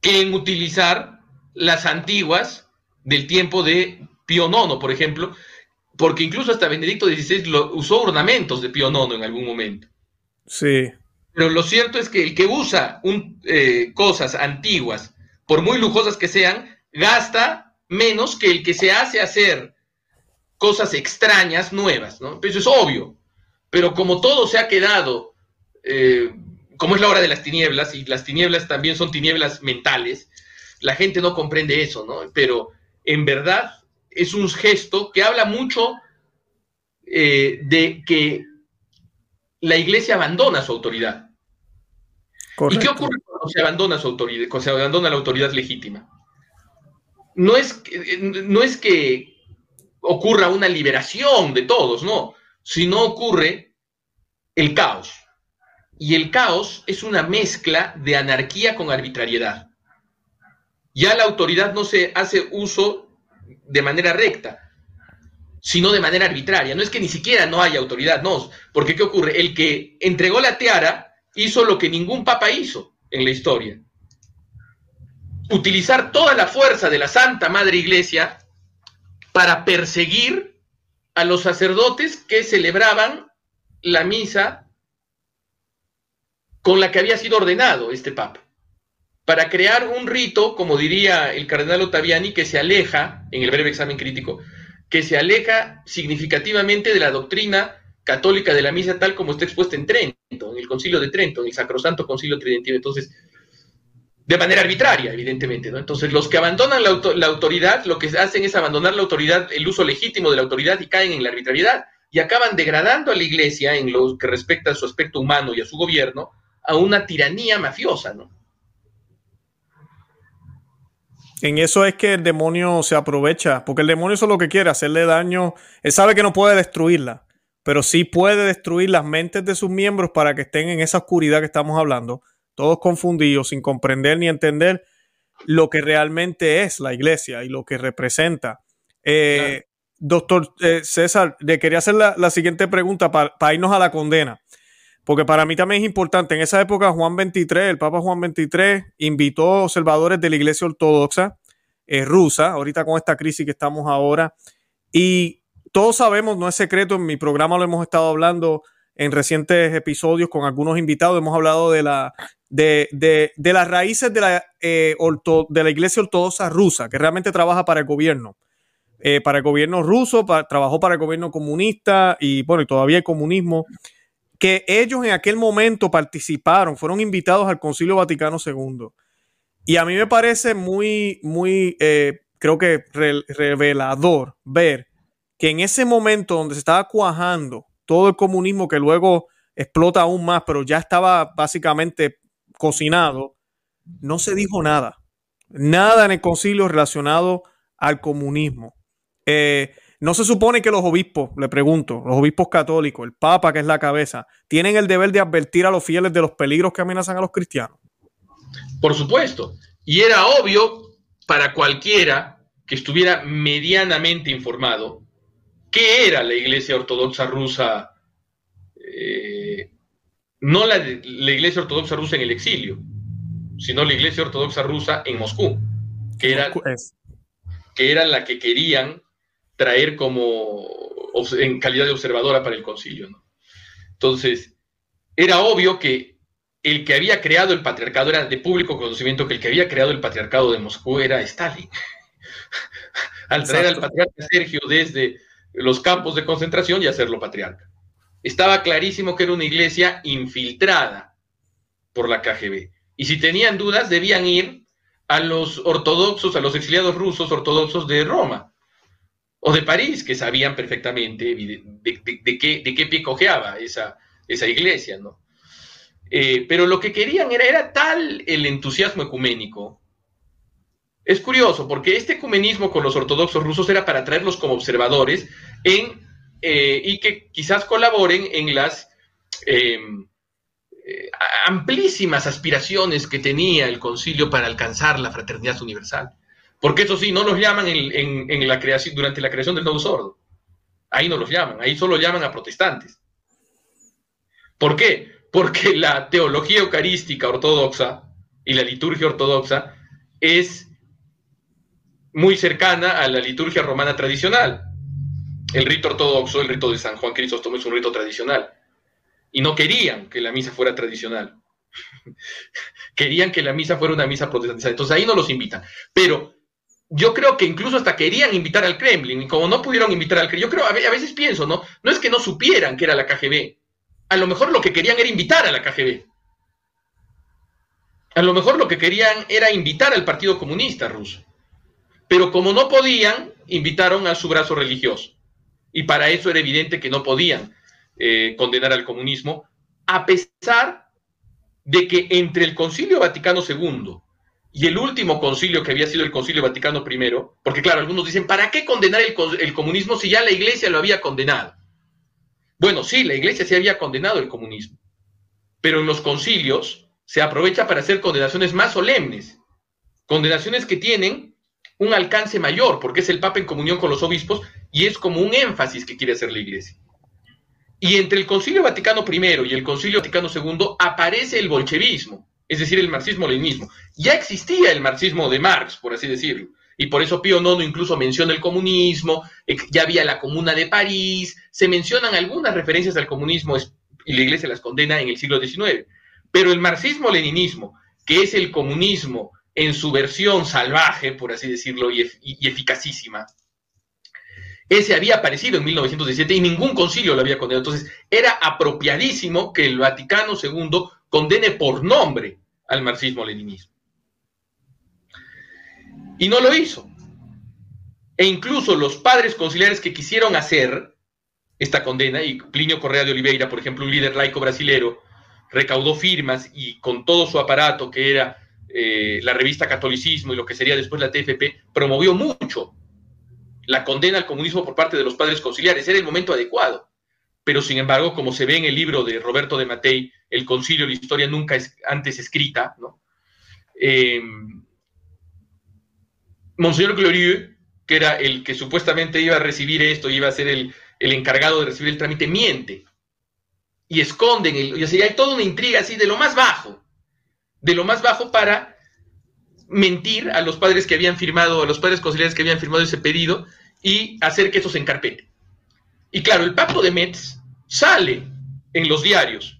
que en utilizar las antiguas del tiempo de Pío IX, por ejemplo, porque incluso hasta Benedicto XVI lo, usó ornamentos de Pío IX en algún momento. Sí. Pero lo cierto es que el que usa un, eh, cosas antiguas, por muy lujosas que sean, gasta menos que el que se hace hacer cosas extrañas, nuevas, ¿no? Eso es obvio. Pero como todo se ha quedado, eh, como es la hora de las tinieblas, y las tinieblas también son tinieblas mentales, la gente no comprende eso, ¿no? Pero en verdad es un gesto que habla mucho eh, de que la iglesia abandona su autoridad. ¿Y qué ocurre cuando se abandona su autoridad, cuando se abandona la autoridad legítima? No es, no es que ocurra una liberación de todos, no, sino ocurre el caos. Y el caos es una mezcla de anarquía con arbitrariedad. Ya la autoridad no se hace uso de manera recta, sino de manera arbitraria. No es que ni siquiera no haya autoridad, no, porque ¿qué ocurre? El que entregó la tiara hizo lo que ningún papa hizo en la historia. Utilizar toda la fuerza de la Santa Madre Iglesia para perseguir a los sacerdotes que celebraban la misa con la que había sido ordenado este papa para crear un rito, como diría el cardenal Ottaviani, que se aleja, en el breve examen crítico, que se aleja significativamente de la doctrina católica de la misa tal como está expuesta en Trento, en el concilio de Trento, en el sacrosanto concilio tridentino. Entonces, de manera arbitraria, evidentemente, ¿no? Entonces, los que abandonan la, la, autoridad, lo que hacen es abandonar la autoridad, el uso legítimo de la autoridad y caen en la arbitrariedad y acaban degradando a la iglesia en lo que respecta a su aspecto humano y a su gobierno a una tiranía mafiosa, ¿no? En eso es que el demonio se aprovecha, porque el demonio eso es lo que quiere, hacerle daño. Él sabe que no puede destruirla, pero sí puede destruir las mentes de sus miembros para que estén en esa oscuridad que estamos hablando, todos confundidos, sin comprender ni entender lo que realmente es la iglesia y lo que representa. Eh, doctor eh, César, le quería hacer la, siguiente pregunta para irnos a la condena. Porque para mí también es importante. En esa época, Juan 23, el Papa Juan 23, invitó observadores de la Iglesia Ortodoxa eh, rusa, ahorita con esta crisis que estamos ahora. Y todos sabemos, no es secreto, en mi programa lo hemos estado hablando en recientes episodios con algunos invitados, hemos hablado de, la, de, de, las raíces de la, eh, de la Iglesia Ortodoxa rusa, que realmente trabaja para el gobierno. Eh, para el gobierno ruso, trabajó para el gobierno comunista y bueno, todavía el comunismo que ellos en aquel momento participaron, fueron invitados al Concilio Vaticano II. Y a mí me parece muy, muy, eh, creo que revelador ver que en ese momento donde se estaba cuajando todo el comunismo que luego explota aún más, pero ya estaba básicamente cocinado, no se dijo nada. Nada en el concilio relacionado al comunismo. Eh, no se supone que los obispos, le pregunto, los obispos católicos, el Papa que es la cabeza, tienen el deber de advertir a los fieles de los peligros que amenazan a los cristianos. Por supuesto. Y era obvio para cualquiera que estuviera medianamente informado qué era la Iglesia Ortodoxa rusa, no la, la Iglesia Ortodoxa rusa en el exilio, sino la Iglesia Ortodoxa rusa en Moscú, que era, que era la que querían traer como en calidad de observadora para el concilio. Entonces, era obvio que el que había creado el patriarcado era de público conocimiento que el que había creado el patriarcado de Moscú era Stalin. *laughs* Al traer al patriarca Sergio desde los campos de concentración y hacerlo patriarca. Estaba clarísimo que era una iglesia infiltrada por la KGB. Y si tenían dudas, debían ir a los ortodoxos, a los exiliados rusos ortodoxos de Roma o de París, que sabían perfectamente de, qué, de qué pie cojeaba esa, esa iglesia, ¿no? Eh, pero lo que querían era, era tal el entusiasmo ecuménico. Es curioso, porque este ecumenismo con los ortodoxos rusos era para traerlos como observadores en, eh, y que quizás colaboren en las em, eh, amplísimas aspiraciones que tenía el concilio para alcanzar la fraternidad universal. Porque eso sí, no los llaman en, la creación, durante la creación del nuevo sordo. Ahí no los llaman, ahí solo llaman a protestantes. ¿Por qué? Porque la teología eucarística ortodoxa y la liturgia ortodoxa es muy cercana a la liturgia romana tradicional. El rito ortodoxo, el rito de San Juan Crisóstomo es un rito tradicional. Y no querían que la misa fuera tradicional. *laughs* querían que la misa fuera una misa protestante. Entonces ahí no los invitan. Pero yo creo que incluso hasta querían invitar al Kremlin, y como no pudieron invitar al Kremlin, yo creo, a veces pienso, ¿no? No es que no supieran que era la KGB, a lo mejor lo que querían era invitar a la KGB. A lo mejor lo que querían era invitar al Partido Comunista ruso. Pero como no podían, invitaron a su brazo religioso. Y para eso era evidente que no podían eh, condenar al comunismo, a pesar de que entre el Concilio Vaticano II y el último concilio que había sido el Concilio Vaticano I, porque claro, algunos dicen, ¿para qué condenar el, comunismo si ya la iglesia lo había condenado? Bueno, sí, la iglesia sí había condenado el comunismo, pero en los concilios se aprovecha para hacer condenaciones más solemnes, condenaciones que tienen un alcance mayor, porque es el Papa en comunión con los obispos y es como un énfasis que quiere hacer la iglesia. Y entre el Concilio Vaticano I y el Concilio Vaticano II aparece el bolchevismo, es decir, el marxismo-leninismo. Ya existía el marxismo de Marx, por así decirlo, y por eso Pío IX incluso menciona el comunismo, eh, ya había la Comuna de París, se mencionan algunas referencias al comunismo y la Iglesia las condena en el siglo XIX. Pero el marxismo-leninismo, que es el comunismo en su versión salvaje, por así decirlo, y, y eficacísima, ese había aparecido en 1917 y ningún concilio lo había condenado. Entonces, era apropiadísimo que el Vaticano II condene por nombre al marxismo-leninismo. Y no lo hizo. E incluso los padres conciliares que quisieron hacer esta condena, y Plinio Correa de Oliveira, por ejemplo, un líder laico brasilero, recaudó firmas y con todo su aparato, que era eh, la revista Catolicismo y lo que sería después la TFP, promovió mucho la condena al comunismo por parte de los padres conciliares. Era el momento adecuado. Pero sin embargo, como se ve en el libro de Roberto de Matei, El concilio, la historia nunca es antes escrita, ¿no? Eh, Monseñor Glorieux, que era el que supuestamente iba a recibir esto, iba a ser el, encargado de recibir el trámite, miente. Y esconden, el, y así hay toda una intriga así de lo más bajo, de lo más bajo para mentir a los padres que habían firmado, a los padres conciliares que habían firmado ese pedido y hacer que eso se encarpete. Y claro, el pacto de Metz sale en los diarios,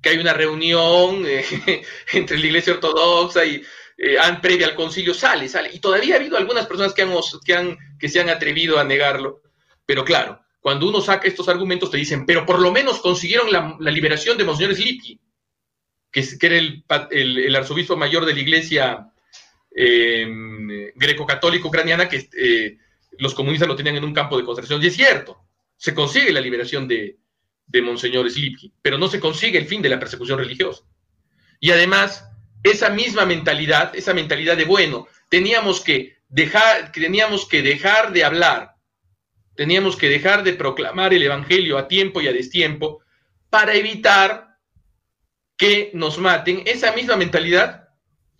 que hay una reunión *laughs* eh, entre la Iglesia Ortodoxa y eh, previa al concilio, sale, sale. Y todavía ha habido algunas personas que, han, que, han, que se han atrevido a negarlo. Pero claro, cuando uno saca estos argumentos te dicen, pero por lo menos consiguieron la, liberación de Monseñor Slipki, que, era el, el, arzobispo mayor de la Iglesia eh, greco-católica ucraniana, que eh, los comunistas lo tenían en un campo de concentración. Y es cierto, se consigue la liberación de, de Monseñor Slipki, pero no se consigue el fin de la persecución religiosa. Y además, esa misma mentalidad, esa mentalidad de, bueno, teníamos que dejar, teníamos que dejar de hablar, teníamos que dejar de proclamar el Evangelio a tiempo y a destiempo para evitar que nos maten. Esa misma mentalidad,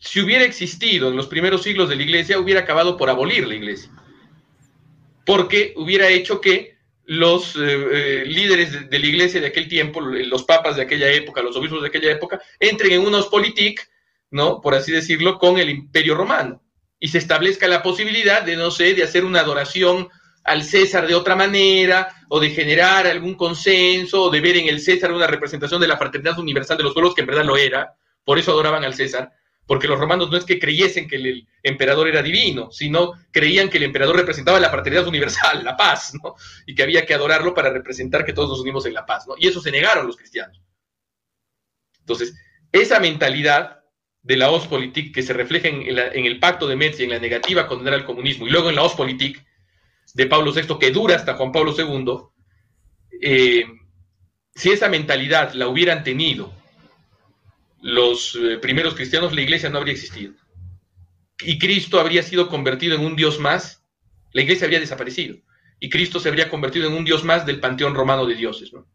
si hubiera existido en los primeros siglos de la iglesia, hubiera acabado por abolir la iglesia, porque hubiera hecho que los eh, eh, líderes de, la iglesia de aquel tiempo, los papas de aquella época, los obispos de aquella época, entren en unos politic, ¿no? Por así decirlo, con el imperio romano. Y se establezca la posibilidad de, no sé, de hacer una adoración al César de otra manera, o de generar algún consenso, o de ver en el César una representación de la fraternidad universal de los pueblos, que en verdad lo era, por eso adoraban al César, porque los romanos no es que creyesen que el, emperador era divino, sino creían que el emperador representaba la fraternidad universal, la paz, ¿no? Y que había que adorarlo para representar que todos nos unimos en la paz, ¿no? Y eso se negaron los cristianos. Entonces, esa mentalidad de la Ostpolitik que se refleja en, el pacto de Metz y en la negativa a condenar al comunismo, y luego en la Ostpolitik de Pablo VI, que dura hasta Juan Pablo II, eh, si esa mentalidad la hubieran tenido los eh, primeros cristianos, la iglesia no habría existido. Y Cristo habría sido convertido en un Dios más, la iglesia habría desaparecido. Y Cristo se habría convertido en un Dios más del panteón romano de dioses, ¿no?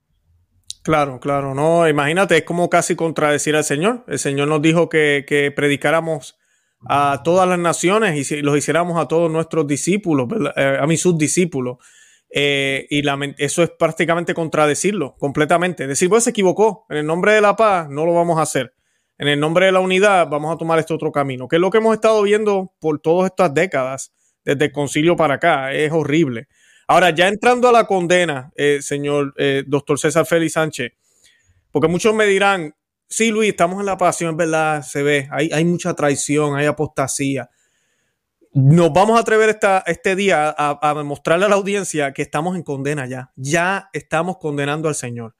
Claro, claro, no, imagínate, es como casi contradecir al Señor. El Señor nos dijo que, que predicáramos a todas las naciones y si los hiciéramos a todos nuestros discípulos, eh, a mí sus discípulos. Eh, y eso es prácticamente contradecirlo completamente. Decir, pues se equivocó, en el nombre de la paz no lo vamos a hacer en el nombre de la unidad vamos a tomar este otro camino, que es lo que hemos estado viendo por todas estas décadas, desde el concilio para acá, es horrible. Ahora, ya entrando a la condena, eh, señor eh, doctor César Félix Sánchez, porque muchos me dirán, sí, Luis, estamos en la pasión, es verdad, se ve, hay, hay mucha traición, hay apostasía. Nos vamos a atrever esta, este día a, a mostrarle a la audiencia que estamos en condena ya, ya estamos condenando al Señor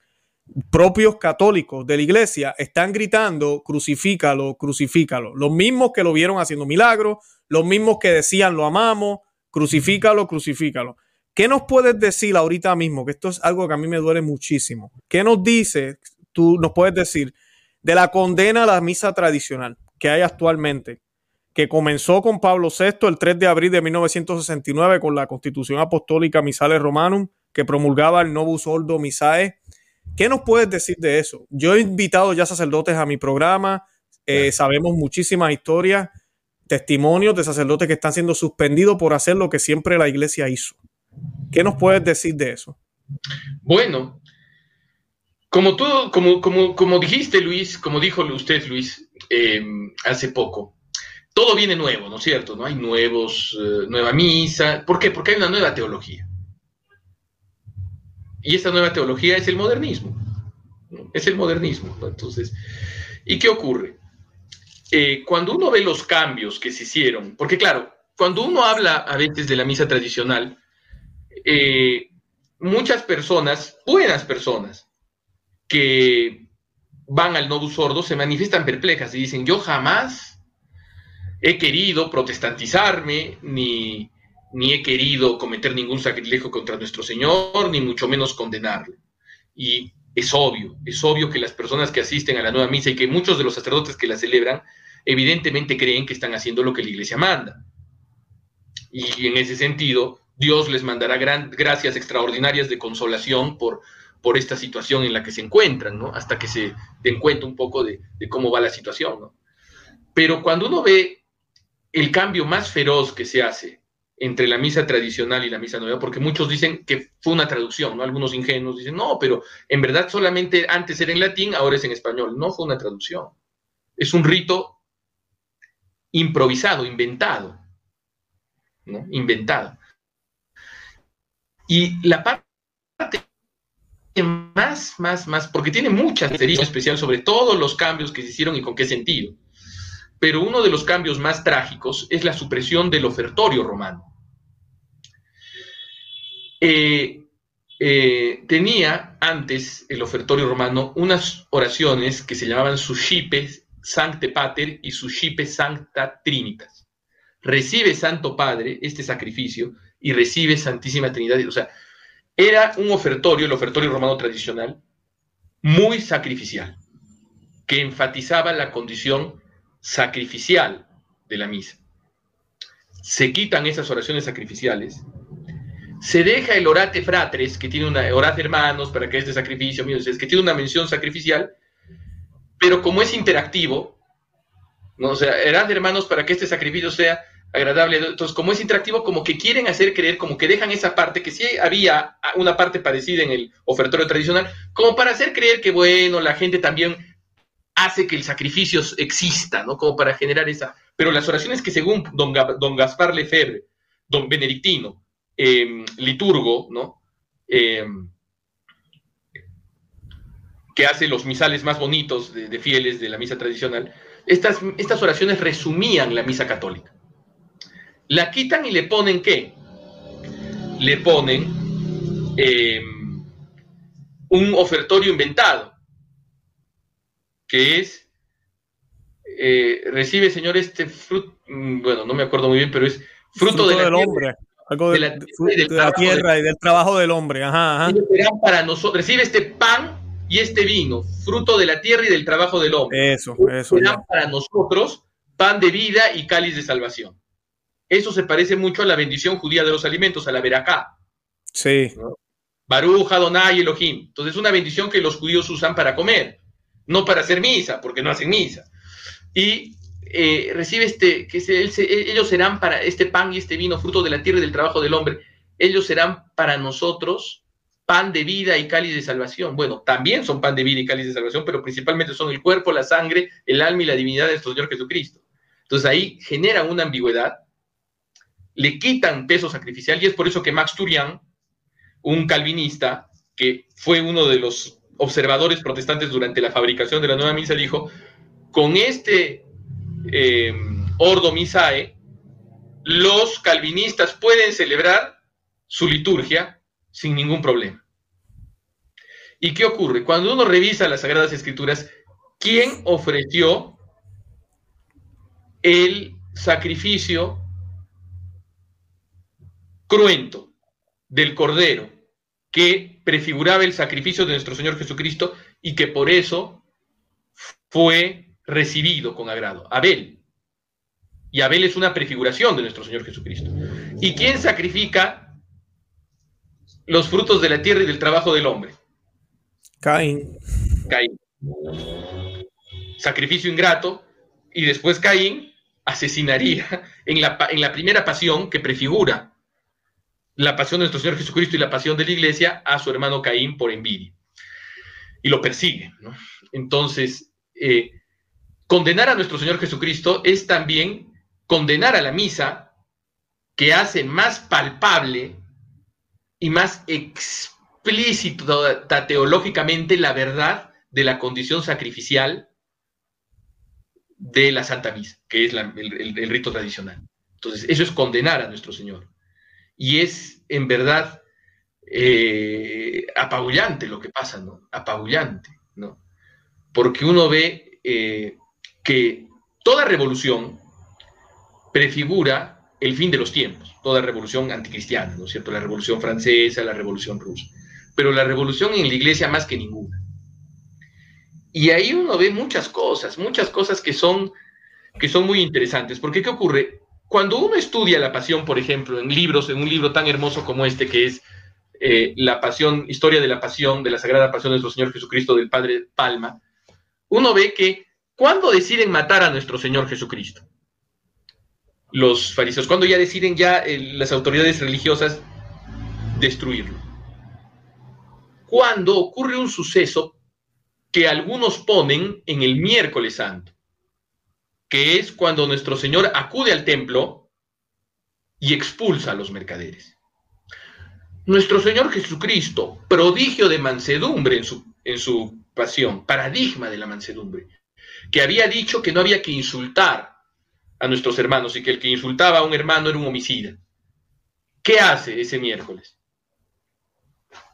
propios católicos de la iglesia están gritando, crucifícalo, crucifícalo. Los mismos que lo vieron haciendo milagros, los mismos que decían, lo amamos, crucifícalo, crucifícalo. ¿Qué nos puedes decir ahorita mismo? Que esto es algo que a mí me duele muchísimo. ¿Qué nos dice, tú nos puedes decir, de la condena a la misa tradicional que hay actualmente? que comenzó con Pablo VI el 3 de abril de 1969 con la Constitución Apostólica Misales Romanum, que promulgaba el Novus Ordo Misae, ¿Qué nos puedes decir de eso? Yo he invitado ya sacerdotes a mi programa, eh, sabemos muchísimas historias, testimonios de sacerdotes que están siendo suspendidos por hacer lo que siempre la iglesia hizo. ¿Qué nos puedes decir de eso? Bueno, como tú, como, como, dijiste, Luis, como dijo usted, Luis, eh, hace poco, todo viene nuevo, ¿no es cierto? ¿No? Hay nuevos, eh, nueva misa. ¿Por qué? Porque hay una nueva teología. Y esta nueva teología es el modernismo. Es el modernismo. Entonces, ¿y qué ocurre? Eh, cuando uno ve los cambios que se hicieron, porque claro, cuando uno habla a veces de la misa tradicional, eh, muchas personas, buenas personas, que van al Novus Sordo se manifiestan perplejas y dicen, yo jamás he querido protestantizarme ni, ni he querido cometer ningún sacrilegio contra nuestro Señor, ni mucho menos condenarlo. Y es obvio, es obvio que las personas que asisten a la nueva misa y que muchos de los sacerdotes que la celebran, evidentemente creen que están haciendo lo que la iglesia manda. Y en ese sentido, Dios les mandará gracias extraordinarias de consolación por, por esta situación en la que se encuentran, ¿no? Hasta que se den cuenta un poco de, de cómo va la situación, ¿no? Pero cuando uno ve el cambio más feroz que se hace entre la misa tradicional y la misa nueva, porque muchos dicen que fue una traducción, ¿no? Algunos ingenuos dicen, no, pero en verdad solamente antes era en latín, ahora es en español. No fue una traducción. Es un rito improvisado, inventado, ¿no? Inventado. Y la parte más, más, más, porque tiene mucha experiencia especial sobre todos los cambios que se hicieron y con qué sentido pero uno de los cambios más trágicos es la supresión del ofertorio romano. Eh, eh, tenía antes el ofertorio romano unas oraciones que se llamaban Suscipe Sancte Pater y Suscipe Sancta Trinitas. Recibe Santo Padre este sacrificio y recibe Santísima Trinidad. O sea, era un ofertorio, el ofertorio romano tradicional, muy sacrificial, que enfatizaba la condición sacrificial de la misa. Se quitan esas oraciones sacrificiales. Se deja el orate fratres, que tiene una orate hermanos para que este sacrificio, es que tiene una mención sacrificial, pero como es interactivo, ¿no? o sea, orate hermanos para que este sacrificio sea agradable. Entonces, como es interactivo, como que quieren hacer creer, como que dejan esa parte, que sí había una parte parecida en el ofertorio tradicional, como para hacer creer que, bueno, la gente también hace que el sacrificio exista, ¿no? Como para generar esa... Pero las oraciones que según don Gaspar Lefebvre, don Benedictino, em, liturgo, ¿no? Em, que hace los misales más bonitos de, fieles de la misa tradicional, estas, estas oraciones resumían la misa católica. La quitan y le ponen qué? Le ponen em, un ofertorio inventado que es, eh, recibe, Señor, este fruto, mm, bueno, no me acuerdo muy bien, pero es fruto, de la del hombre. Algo de, la, tierra y del trabajo del hombre. Ajá, Para nosotros, recibe este pan y este vino, fruto de la tierra y del trabajo del hombre. Eso, eso. Serán para nosotros pan de vida y cáliz de salvación. Eso se parece mucho a la bendición judía de los alimentos, a la veracá. Sí. Baruja, Adonai, Elohim. Entonces es una bendición que los judíos usan para comer no para hacer misa, porque no hacen misa. Y eh, recibe este, que ellos serán para este pan y este vino, fruto de la tierra y del trabajo del hombre, ellos serán para nosotros pan de vida y cáliz de salvación. Bueno, también son pan de vida y cáliz de salvación, pero principalmente son el cuerpo, la sangre, el alma y la divinidad de nuestro Señor Jesucristo. Entonces ahí generan una ambigüedad, le quitan peso sacrificial y es por eso que Max Turian, un calvinista, que fue uno de los observadores protestantes durante la fabricación de la nueva misa dijo, con este eh, ordo misae, los calvinistas pueden celebrar su liturgia sin ningún problema. ¿Y qué ocurre? Cuando uno revisa las Sagradas Escrituras, ¿quién ofreció el sacrificio cruento del Cordero que prefiguraba el sacrificio de nuestro Señor Jesucristo y que por eso fue recibido con agrado. Abel. Y Abel es una prefiguración de nuestro Señor Jesucristo. ¿Y quién sacrifica los frutos de la tierra y del trabajo del hombre? Caín. Caín. Sacrificio ingrato. Y después Caín asesinaría en la, en la primera pasión que prefigura la pasión de nuestro Señor Jesucristo y la pasión de la iglesia a su hermano Caín por envidia. Y lo persigue. Entonces, eh, condenar a nuestro Señor Jesucristo es también condenar a la misa que hace más palpable y más explícito teológicamente la verdad de la condición sacrificial de la Santa Misa, que es el rito tradicional. Entonces, eso es condenar a nuestro Señor y es en verdad eh, apabullante lo que pasa, ¿no? Apabullante, ¿no? Porque uno ve eh, que toda revolución prefigura el fin de los tiempos, toda revolución anticristiana, ¿no es cierto? La revolución francesa, la revolución rusa, pero la revolución en la iglesia más que ninguna. Y ahí uno ve muchas cosas, muchas cosas que son, que son muy interesantes, porque ¿qué ocurre? cuando uno estudia la pasión, por ejemplo, en libros, en un libro tan hermoso como este que es eh, La Pasión, Historia de la Pasión, de la Sagrada Pasión de nuestro Señor Jesucristo del Padre Palma, uno ve que cuando deciden matar a nuestro Señor Jesucristo, los fariseos, cuando ya deciden ya eh, las autoridades religiosas destruirlo, cuando ocurre un suceso que algunos ponen en el miércoles santo que es cuando nuestro Señor acude al templo y expulsa a los mercaderes. Nuestro Señor Jesucristo, prodigio de mansedumbre en su, en su pasión, paradigma de la mansedumbre, que había dicho que no había que insultar a nuestros hermanos y que el que insultaba a un hermano era un homicida. ¿Qué hace ese miércoles?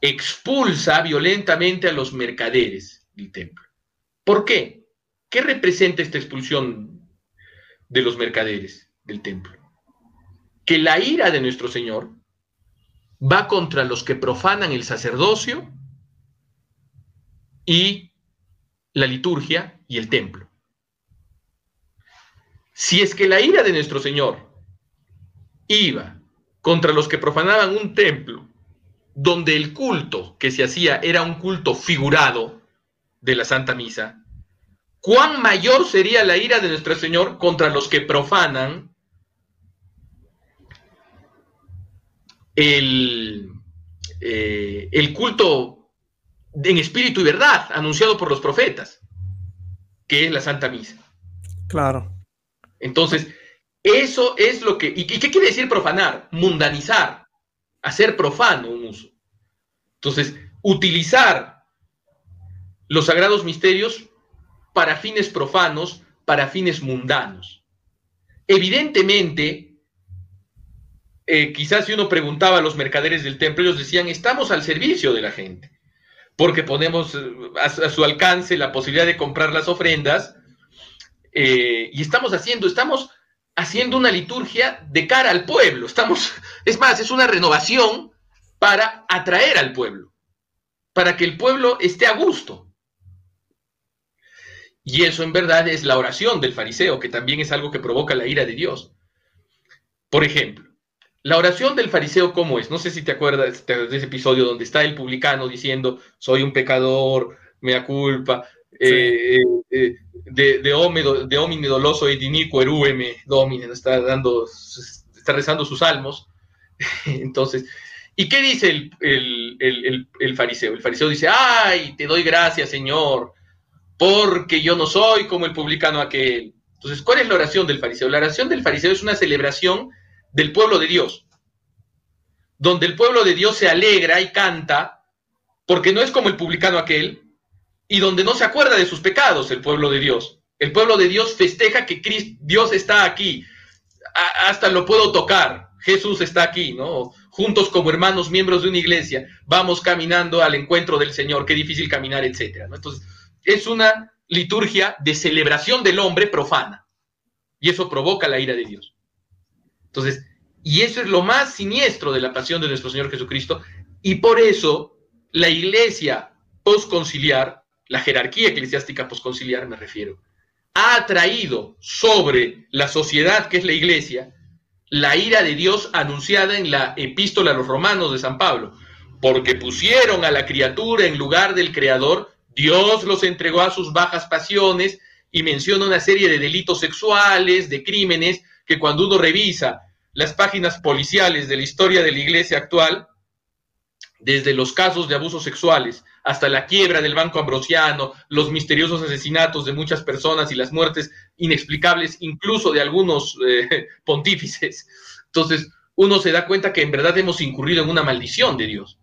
Expulsa violentamente a los mercaderes del templo. ¿Por qué? ¿Qué representa esta expulsión de los mercaderes del templo. Que la ira de nuestro Señor va contra los que profanan el sacerdocio y la liturgia y el templo. si es que la ira de nuestro Señor iba contra los que profanaban un templo donde el culto que se hacía era un culto figurado de la Santa Misa, ¿cuán mayor sería la ira de nuestro Señor contra los que profanan el, eh, el culto en espíritu y verdad anunciado por los profetas, que es la Santa Misa? Claro. Entonces, eso es lo que... ¿Y qué quiere decir profanar? Mundanizar, hacer profano un uso. Entonces, utilizar los sagrados misterios para fines profanos, para fines mundanos. Evidentemente, eh, quizás si uno preguntaba a los mercaderes del templo, ellos decían, estamos al servicio de la gente, porque ponemos eh, a, su alcance la posibilidad de comprar las ofrendas eh, y estamos haciendo, estamos haciendo una liturgia de cara al pueblo. Estamos, *laughs* es más, es una renovación para atraer al pueblo, para que el pueblo esté a gusto. Y eso en verdad es la oración del fariseo, que también es algo que provoca la ira de Dios. Por ejemplo, la oración del fariseo, ¿cómo es? No sé si te acuerdas de ese episodio donde está el publicano diciendo, soy un pecador, mea culpa, eh, eh, de, de, de homine doloso et iniquo erueme domine, está, dando, está rezando sus salmos. *laughs* Entonces, ¿Y qué dice el, fariseo? El fariseo dice, ay, te doy gracias, Señor, porque yo no soy como el publicano aquel. Entonces, ¿cuál es la oración del fariseo? La oración del fariseo es una celebración del pueblo de Dios, donde el pueblo de Dios se alegra y canta, porque no es como el publicano aquel, y donde no se acuerda de sus pecados el pueblo de Dios. El pueblo de Dios festeja que Dios está aquí, hasta lo puedo tocar, Jesús está aquí, ¿no? Juntos como hermanos, miembros de una iglesia, vamos caminando al encuentro del Señor, qué difícil caminar, etcétera, ¿no? Entonces, es una liturgia de celebración del hombre profana. Y eso provoca la ira de Dios. Entonces, y eso es lo más siniestro de la pasión de nuestro Señor Jesucristo. Y por eso la iglesia posconciliar, la jerarquía eclesiástica posconciliar me refiero, ha traído sobre la sociedad que es la iglesia la ira de Dios anunciada en la epístola a los romanos de San Pablo, porque pusieron a la criatura en lugar del Creador, Dios los entregó a sus bajas pasiones y menciona una serie de delitos sexuales, de crímenes, que cuando uno revisa las páginas policiales de la historia de la iglesia actual, desde los casos de abusos sexuales hasta la quiebra del Banco Ambrosiano, los misteriosos asesinatos de muchas personas y las muertes inexplicables incluso de algunos eh, *laughs* pontífices. Entonces, uno se da cuenta que en verdad hemos incurrido en una maldición de Dios.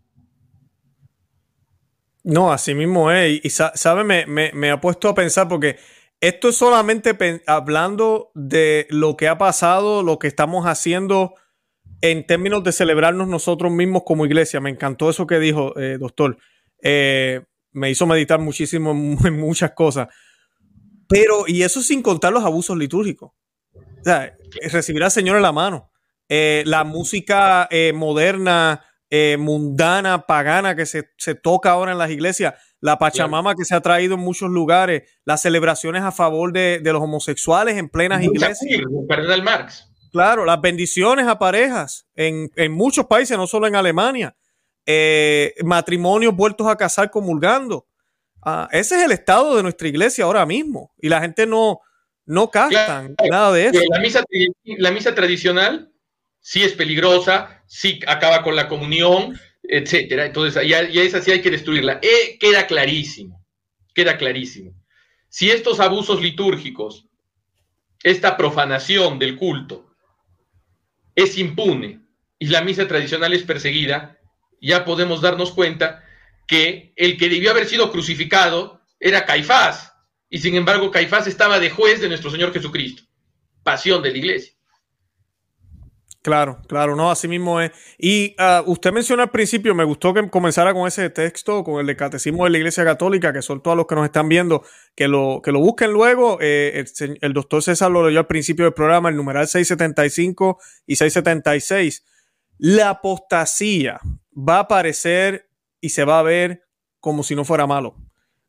No, así mismo es. Y, sabe, me, me, ha puesto a pensar porque esto es solamente hablando de lo que ha pasado, lo que estamos haciendo en términos de celebrarnos nosotros mismos como iglesia. Me encantó eso que dijo, eh, doctor. Eh, me hizo meditar muchísimo en *laughs* muchas cosas. Pero, y eso sin contar los abusos litúrgicos. O sea, recibir al Señor en la mano. Eh, la música eh, moderna, mundana, pagana que se, toca ahora en las iglesias, la Pachamama que se ha traído en muchos lugares, las celebraciones a favor de, los homosexuales en plenas iglesias. Marx. Claro, las bendiciones a parejas en, en muchos países, no solo en Alemania. Eh, matrimonios vueltos a casar comulgando. Ah, ese es el estado de nuestra iglesia ahora mismo. Y la gente no, no captan nada de eso. La misa, tradicional sí es peligrosa, sí acaba con la comunión, etcétera. Entonces, ya, esa sí hay que destruirla. Eh, queda clarísimo, queda clarísimo. Si estos abusos litúrgicos, esta profanación del culto, es impune y la misa tradicional es perseguida, ya podemos darnos cuenta que el que debió haber sido crucificado era Caifás, y sin embargo Caifás estaba de juez de nuestro Señor Jesucristo, pasión de la iglesia. Claro, claro, no, así mismo es. Y ah, usted mencionó al principio, me gustó que comenzara con ese texto, con el de Catecismo de la Iglesia Católica, que son todos los que nos están viendo, que lo, que lo busquen luego. Eh, el, el, doctor César lo leyó al principio del programa, el numeral 675 y 676. La apostasía va a aparecer y se va a ver como si no fuera malo.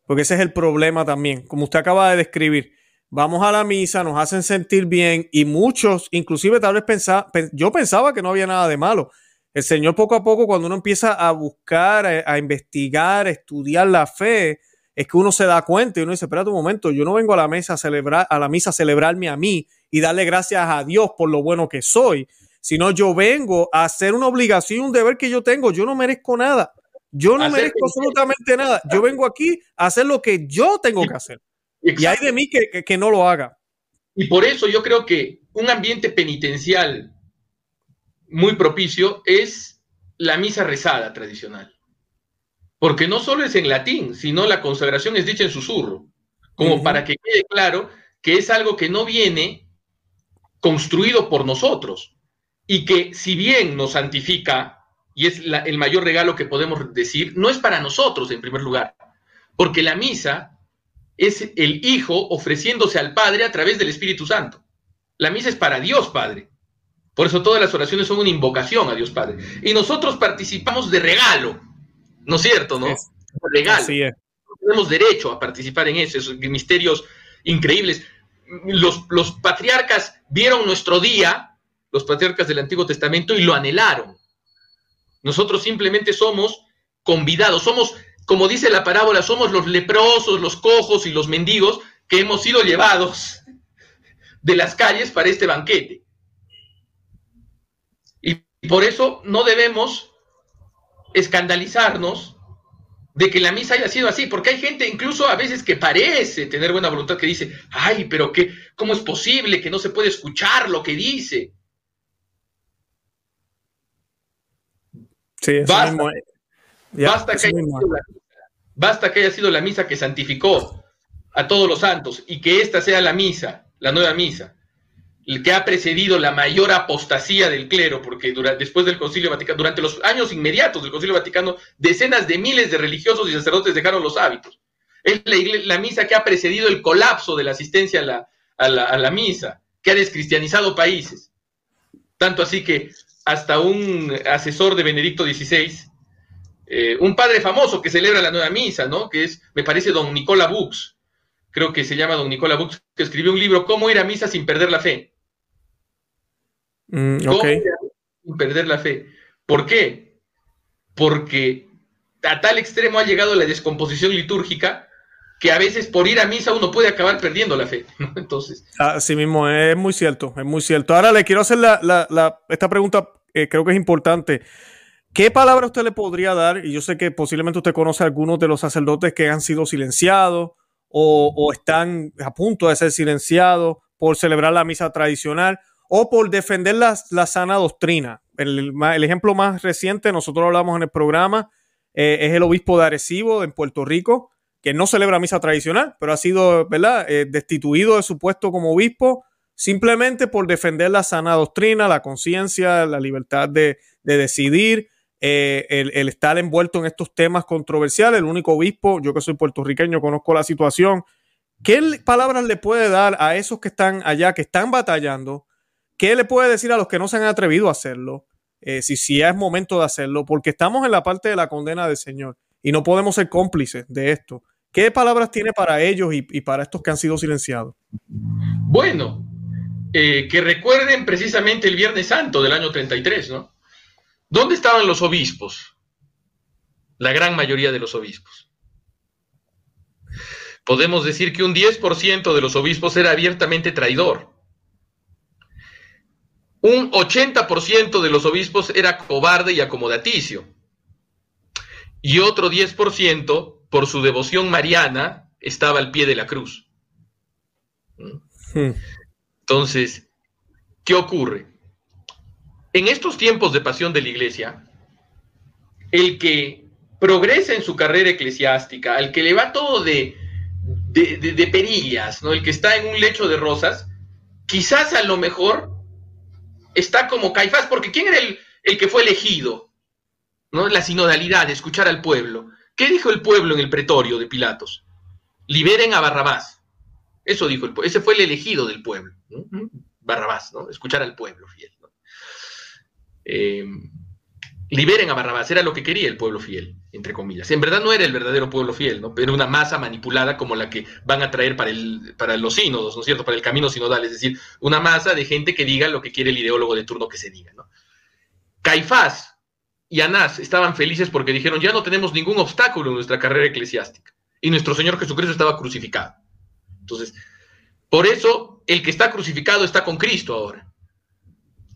Porque ese es el problema también. Como usted acaba de describir, vamos a la misa, nos hacen sentir bien y muchos, inclusive tal vez pensaba, yo pensaba que no había nada de malo. El Señor poco a poco, cuando uno empieza a buscar, a, investigar, a estudiar la fe, es que uno se da cuenta y uno dice, espérate un momento, yo no vengo a la mesa a celebrar, a la misa a celebrarme a mí y darle gracias a Dios por lo bueno que soy, sino yo vengo a hacer una obligación, un deber que yo tengo. Yo no merezco nada. Yo no merezco absolutamente nada. Yo vengo aquí a hacer lo que yo tengo que hacer. Y hay de mí que, no lo haga. Y por eso yo creo que un ambiente penitencial muy propicio es la misa rezada tradicional. Porque no solo es en latín, sino la consagración es dicha en susurro, como para que quede claro que es algo que no viene construido por nosotros y que si bien nos santifica, y es el mayor regalo que podemos decir, no es para nosotros en primer lugar, porque la misa es el Hijo ofreciéndose al Padre a través del Espíritu Santo. La misa es para Dios Padre. Por eso todas las oraciones son una invocación a Dios Padre. Y nosotros participamos de regalo, ¿no es cierto? ¿No? regalo. Tenemos derecho a participar en eso, esos misterios increíbles. Los, los patriarcas vieron nuestro día, los patriarcas del Antiguo Testamento, y lo anhelaron. Nosotros simplemente somos convidados, somos como dice la parábola, somos los leprosos, los cojos y los mendigos que hemos sido llevados de las calles para este banquete. Y por eso no debemos escandalizarnos de que la misa haya sido así, porque hay gente incluso a veces que parece tener buena voluntad que dice, ay, pero qué, ¿cómo es posible que no se puede escuchar lo que dice? Sí, Basta, basta, que basta que haya sido la misa que santificó a todos los santos y que esta sea la misa, la nueva misa, el que ha precedido la mayor apostasía del clero, porque después del Concilio Vaticano, durante los años inmediatos del Concilio Vaticano, decenas de miles de religiosos y sacerdotes dejaron los hábitos. Es la, misa que ha precedido el colapso de la asistencia a la, a la misa, que ha descristianizado países. Tanto así que hasta un asesor de Benedicto XVI, eh, un padre famoso que celebra la nueva misa, ¿no? Que es, me parece, don Nicola Bux, creo que se llama don Nicola Bux, que escribió un libro, ¿Cómo ir a misa sin perder la fe? Mm, sin perder la fe? ¿Por qué? Porque a tal extremo ha llegado la descomposición litúrgica que a veces por ir a misa uno puede acabar perdiendo la fe. *laughs* Entonces. Así mismo, es muy cierto, es muy cierto. Ahora le quiero hacer esta pregunta, eh, creo que es importante. ¿Qué palabra usted le podría dar? Y yo sé que posiblemente usted conoce a algunos de los sacerdotes que han sido silenciados o, están a punto de ser silenciados por celebrar la misa tradicional o por defender la, sana doctrina. El, ejemplo más reciente, nosotros hablamos en el programa, eh, es el obispo de Arecibo en Puerto Rico, que no celebra misa tradicional, pero ha sido ¿verdad? Eh, destituido de su puesto como obispo simplemente por defender la sana doctrina, la conciencia, la libertad de decidir eh, el, estar envuelto en estos temas controversiales. El único obispo, yo que soy puertorriqueño, conozco la situación. ¿Qué palabras le puede dar a esos que están allá, que están batallando? ¿Qué le puede decir a los que no se han atrevido a hacerlo? Eh, si, si es momento de hacerlo, porque estamos en la parte de la condena del Señor y no podemos ser cómplices de esto. ¿Qué palabras tiene para ellos y, para estos que han sido silenciados? Bueno, eh, que recuerden precisamente el Viernes Santo del año 33, ¿no? ¿Dónde estaban los obispos? La gran mayoría de los obispos. Podemos decir que un 10% de los obispos era abiertamente traidor. Un 80% de los obispos era cobarde y acomodaticio. Y otro 10%, por su devoción mariana, estaba al pie de la cruz. Hmm. Entonces, ¿qué ocurre? En estos tiempos de pasión de la iglesia, el que progresa en su carrera eclesiástica, el que le va todo de, de, perillas, ¿no? el que está en un lecho de rosas, quizás a lo mejor está como Caifás, porque ¿quién era el, el que fue elegido? ¿no? La sinodalidad, escuchar al pueblo. ¿Qué dijo el pueblo en el pretorio de Pilatos? Liberen a Barrabás. Eso dijo el pueblo. Ese fue el elegido del pueblo. Barrabás, ¿no? Escuchar al pueblo fiel. Eh, liberen a Barrabás, era lo que quería el pueblo fiel, entre comillas. En verdad no era el verdadero pueblo fiel, ¿no? Era una masa manipulada como la que van a traer para, el, para los sínodos, ¿no es cierto? Para el camino sinodal, es decir, una masa de gente que diga lo que quiere el ideólogo de turno que se diga, ¿no? Caifás y Anás estaban felices porque dijeron, ya no tenemos ningún obstáculo en nuestra carrera eclesiástica. Y nuestro Señor Jesucristo estaba crucificado. Entonces, por eso el que está crucificado está con Cristo ahora.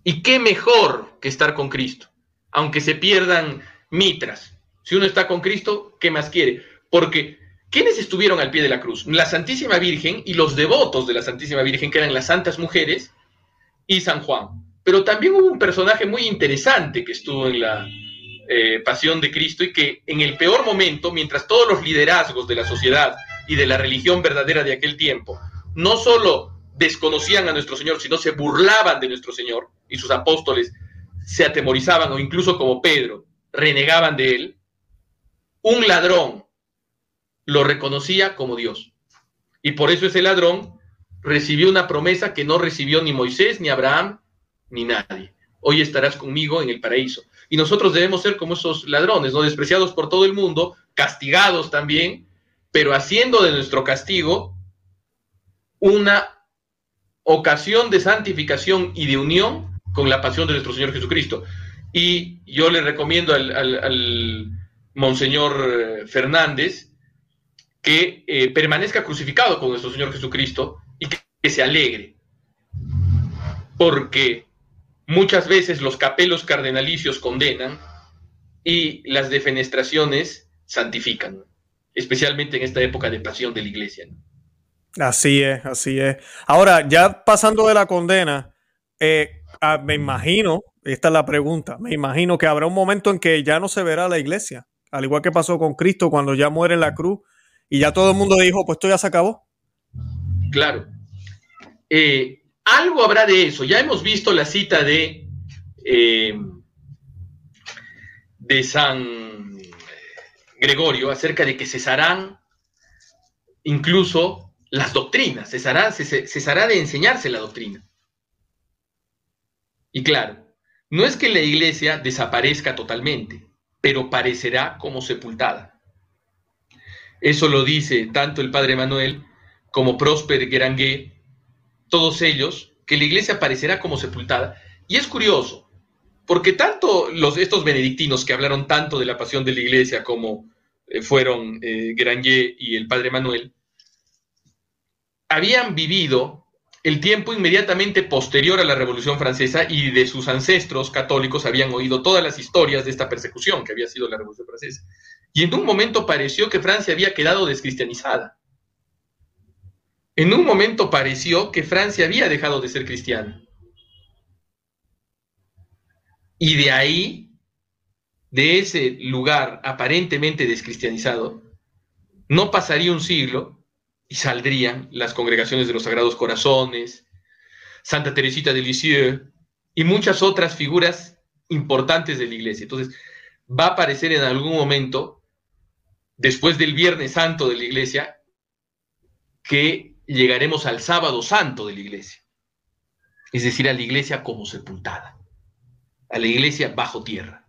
¿Y qué mejor estar con Cristo? aunque se pierdan mitras. Si uno está con Cristo, ¿qué más quiere? Porque, ¿quiénes estuvieron al pie de la cruz? La Santísima Virgen y los devotos de la Santísima Virgen, que eran las santas mujeres, y San Juan. Pero también hubo un personaje muy interesante que estuvo en la eh, pasión de Cristo y que en el peor momento, mientras todos los liderazgos de la sociedad y de la religión verdadera de aquel tiempo no solo desconocían a nuestro Señor, sino se burlaban de nuestro Señor y sus apóstoles se atemorizaban o incluso como Pedro, renegaban de él, un ladrón lo reconocía como Dios. Y por eso ese ladrón recibió una promesa que no recibió ni Moisés, ni Abraham, ni nadie. Hoy estarás conmigo en el paraíso. Y nosotros debemos ser como esos ladrones, no despreciados por todo el mundo, castigados también, pero haciendo de nuestro castigo una ocasión de santificación y de unión con la pasión de nuestro Señor Jesucristo. Y yo le recomiendo al, Monseñor eh, Fernández que eh, permanezca crucificado con nuestro Señor Jesucristo y que, se alegre. Porque muchas veces los capelos cardenalicios condenan y las defenestraciones santifican, especialmente en esta época de pasión de la iglesia. Así es, así es. Ahora, ya pasando de la condena, eh, Ah, me imagino, esta es la pregunta, me imagino que habrá un momento en que ya no se verá la iglesia, al igual que pasó con Cristo cuando ya muere en la cruz y ya todo el mundo dijo, pues esto ya se acabó. Claro. Eh, algo habrá de eso. Ya hemos visto la cita de, eh, de San Gregorio acerca de que cesarán incluso las doctrinas, cesará, cesará de enseñarse la doctrina. Y claro, no es que la iglesia desaparezca totalmente, pero parecerá como sepultada. Eso lo dice tanto el padre Manuel como Prosper Guerangué, todos ellos, que la iglesia parecerá como sepultada. Y es curioso, porque tanto los, estos benedictinos que hablaron tanto de la pasión de la iglesia como eh, fueron eh, y el padre Manuel, habían vivido el tiempo inmediatamente posterior a la Revolución Francesa y de sus ancestros católicos habían oído todas las historias de esta persecución que había sido la Revolución Francesa. Y en un momento pareció que Francia había quedado descristianizada. En un momento pareció que Francia había dejado de ser cristiana. Y de ahí, de ese lugar aparentemente descristianizado, no pasaría un siglo y saldrían las congregaciones de los Sagrados Corazones, Santa Teresita de Lisieux y muchas otras figuras importantes de la iglesia. Entonces, va a aparecer en algún momento, después del Viernes Santo de la iglesia, que llegaremos al sábado santo de la iglesia. Es decir, a la iglesia como sepultada, a la iglesia bajo tierra,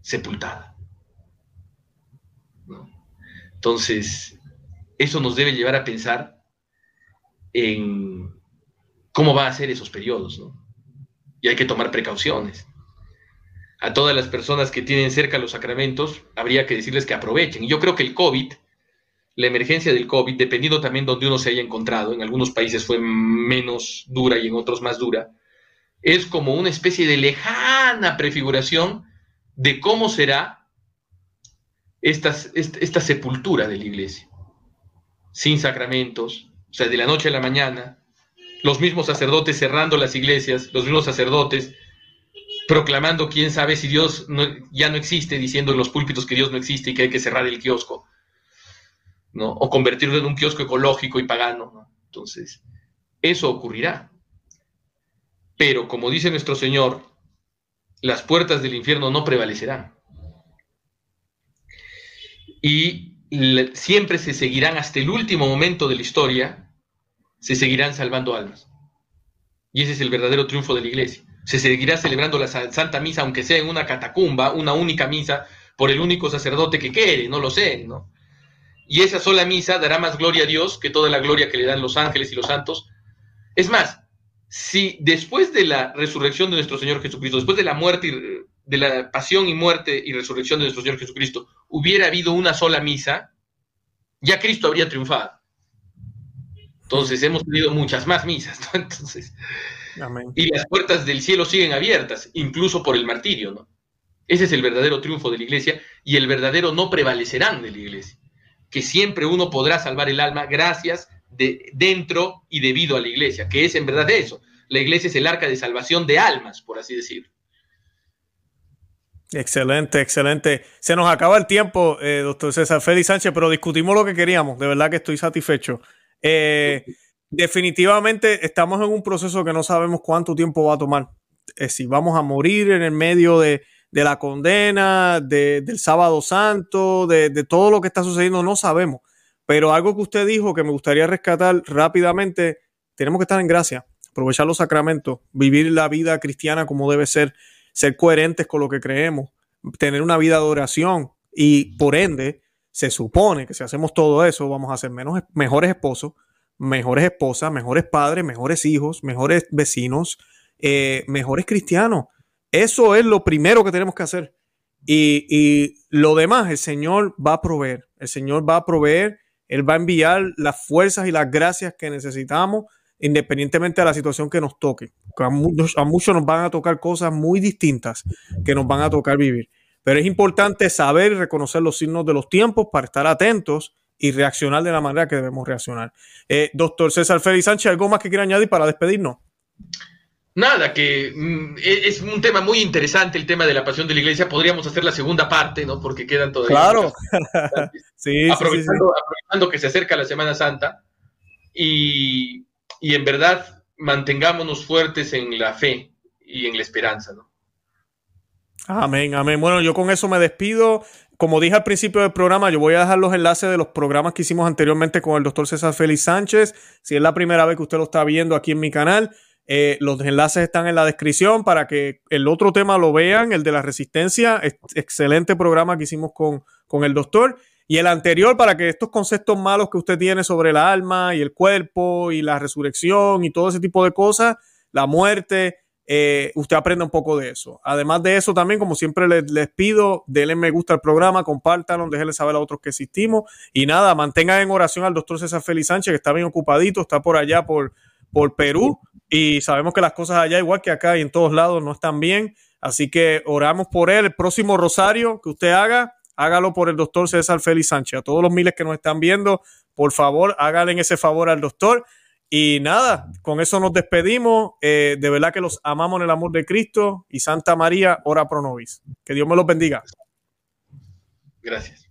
sepultada. Entonces, eso nos debe llevar a pensar en cómo va a ser esos periodos, ¿no? Y hay que tomar precauciones. A todas las personas que tienen cerca los sacramentos, habría que decirles que aprovechen. Yo creo que el COVID, la emergencia del COVID, dependiendo también de donde uno se haya encontrado, en algunos países fue menos dura y en otros más dura, es como una especie de lejana prefiguración de cómo será esta, esta sepultura de la iglesia sin sacramentos, o sea, de la noche a la mañana, los mismos sacerdotes cerrando las iglesias, los mismos sacerdotes proclamando quién sabe si Dios ya no existe, diciendo en los púlpitos que Dios no existe y que hay que cerrar el kiosco, ¿no? O convertirlo en un kiosco ecológico y pagano, ¿no? Entonces, eso ocurrirá. Pero como dice nuestro Señor, las puertas del infierno no prevalecerán. Y siempre se seguirán hasta el último momento de la historia, se seguirán salvando almas. Y ese es el verdadero triunfo de la iglesia. Se seguirá celebrando la Santa Misa, aunque sea en una catacumba, una única misa, por el único sacerdote que quiere, no lo sé, ¿no? Y esa sola misa dará más gloria a Dios que toda la gloria que le dan los ángeles y los santos. Es más, si después de la resurrección de nuestro Señor Jesucristo, después de la muerte, y, de la pasión y muerte y resurrección de nuestro Señor Jesucristo, hubiera habido una sola misa, ya Cristo habría triunfado. Entonces hemos tenido muchas más misas, ¿no? *laughs* Entonces, y las puertas del cielo siguen abiertas, incluso por el martirio, ¿no? Ese es el verdadero triunfo de la iglesia y el verdadero no prevalecerán de la iglesia, que siempre uno podrá salvar el alma gracias de dentro y debido a la iglesia, que es en verdad eso. La iglesia es el arca de salvación de almas, por así decirlo. Excelente, excelente. Se nos acaba el tiempo, eh, doctor César Félix Sánchez, pero discutimos lo que queríamos. De verdad que estoy satisfecho. Eh, definitivamente estamos en un proceso que no sabemos cuánto tiempo va a tomar. Eh, si vamos a morir en el medio de, la condena, del sábado santo, de, de, todo lo que está sucediendo, no sabemos. Pero algo que usted dijo que me gustaría rescatar rápidamente, tenemos que estar en gracia, aprovechar los sacramentos, vivir la vida cristiana como debe ser, ser coherentes con lo que creemos, tener una vida de oración y por ende se supone que si hacemos todo eso vamos a ser menos, mejores esposos, mejores esposas, mejores padres, mejores hijos, mejores vecinos, eh, mejores cristianos. Eso es lo primero que tenemos que hacer. Y, y, lo demás, el Señor va a proveer. El Señor va a proveer él va a enviar las fuerzas y las gracias que necesitamos, independientemente de la situación que nos toque. A muchos, a muchos nos van a tocar cosas muy distintas que nos van a tocar vivir. Pero es importante saber y reconocer los signos de los tiempos para estar atentos y reaccionar de la manera que debemos reaccionar. Eh, doctor César Félix Sánchez, ¿algo más que quiera añadir para despedirnos? Nada, que mm, e, es un tema muy interesante el tema de la pasión de la iglesia. Podríamos hacer la segunda parte, ¿no? Porque quedan todavía. Claro. *laughs* sí, aprovechando, aprovechando, que se acerca la Semana Santa y, y, en verdad mantengámonos fuertes en la fe y en la esperanza, ¿no? Amén, amén. Bueno, yo con eso me despido. Como dije al principio del programa, yo voy a dejar los enlaces de los programas que hicimos anteriormente con el doctor César Félix Sánchez. Si es la primera vez que usted lo está viendo aquí en mi canal, eh, los enlaces están en la descripción para que el otro tema lo vean, el de la resistencia. excelente programa que hicimos con, con el doctor. Y el anterior para que estos conceptos malos que usted tiene sobre el alma y el cuerpo y la resurrección y todo ese tipo de cosas, la muerte, eh, usted aprenda un poco de eso. Además de eso, también, como siempre les, pido, denle me gusta al programa, compártanlo, déjenle saber a otros que existimos. Y nada, mantengan en oración al doctor César Félix Sánchez, que está bien ocupadito, está por allá por, por Perú y sabemos que las cosas allá, igual que acá y en todos lados, no están bien. Así que oramos por él. El próximo rosario que usted haga, hágalo por el doctor César Félix Sánchez. A todos los miles que nos están viendo, por favor, háganle ese favor al doctor. Y nada, con eso nos despedimos. Eh, de verdad que los amamos en el amor de Cristo y Santa María, ora pro nobis. Que Dios me los bendiga. Gracias.